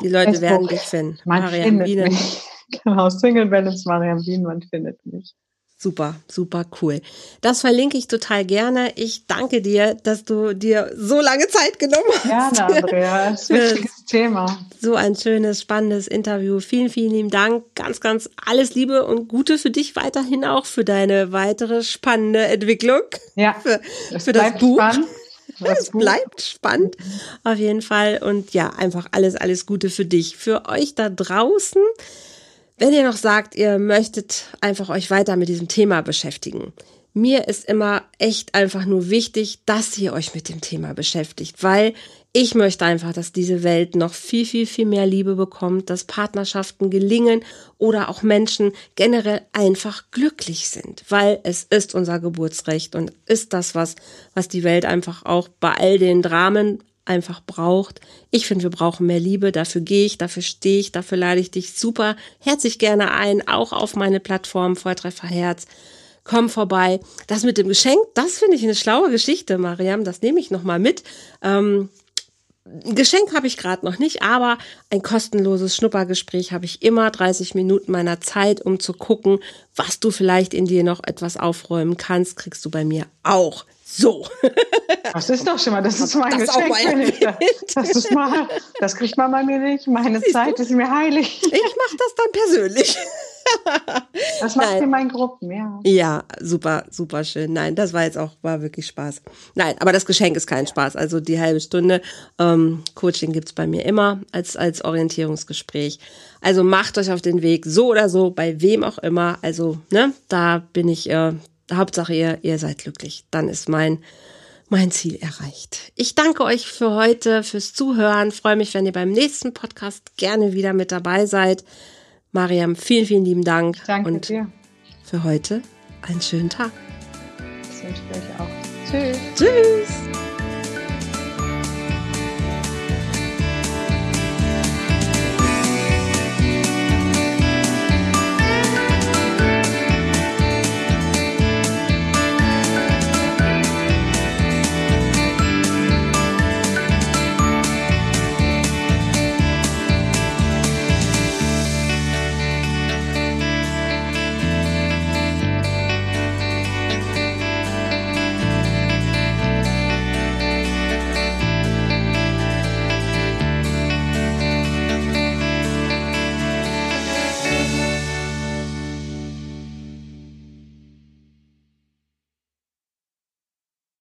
Die Leute Facebook, werden dich finden. Man Marianne findet mich. Genau, Single Balance Marianne Wien, man findet mich. Super, super cool. Das verlinke ich total gerne. Ich danke dir, dass du dir so lange Zeit genommen hast. Gerne, Andrea. Das ist ein wichtiges Thema. So ein schönes, spannendes Interview. Vielen, vielen lieben Dank. Ganz, ganz alles Liebe und Gute für dich weiterhin auch für deine weitere spannende Entwicklung. Ja. Für, für das Buch. Spannend. Es bleibt spannend, auf jeden Fall. Und ja, einfach alles, alles Gute für dich. Für euch da draußen. Wenn ihr noch sagt, ihr möchtet einfach euch weiter mit diesem Thema beschäftigen, mir ist immer echt einfach nur wichtig, dass ihr euch mit dem Thema beschäftigt, weil ich möchte einfach, dass diese Welt noch viel, viel, viel mehr Liebe bekommt, dass Partnerschaften gelingen oder auch Menschen generell einfach glücklich sind, weil es ist unser Geburtsrecht und ist das was, was die Welt einfach auch bei all den Dramen einfach braucht. Ich finde, wir brauchen mehr Liebe. Dafür gehe ich, dafür stehe ich, dafür lade ich dich super herzlich gerne ein, auch auf meine Plattform Volltreffer Herz. Komm vorbei. Das mit dem Geschenk, das finde ich eine schlaue Geschichte, Mariam. Das nehme ich nochmal mit. Ähm, ein Geschenk habe ich gerade noch nicht, aber ein kostenloses Schnuppergespräch habe ich immer 30 Minuten meiner Zeit, um zu gucken, was du vielleicht in dir noch etwas aufräumen kannst, kriegst du bei mir auch. So. Das ist doch schon mal, das ist mein das Geschenk. Das, ist mal, das kriegt man bei mir nicht. Meine Siehst Zeit du? ist mir heilig. Ich mache das dann persönlich. Das macht Nein. in meinen Gruppen, ja. Ja, super, super schön. Nein, das war jetzt auch, war wirklich Spaß. Nein, aber das Geschenk ist kein Spaß. Also die halbe Stunde ähm, Coaching gibt's bei mir immer als, als Orientierungsgespräch. Also macht euch auf den Weg, so oder so, bei wem auch immer. Also, ne, da bin ich, äh, Hauptsache ihr, ihr seid glücklich. Dann ist mein, mein Ziel erreicht. Ich danke euch für heute, fürs Zuhören. Freue mich, wenn ihr beim nächsten Podcast gerne wieder mit dabei seid. Mariam, vielen, vielen lieben Dank. Danke und dir. Für heute einen schönen Tag. Das wünsche ich euch auch. Tschüss. Tschüss.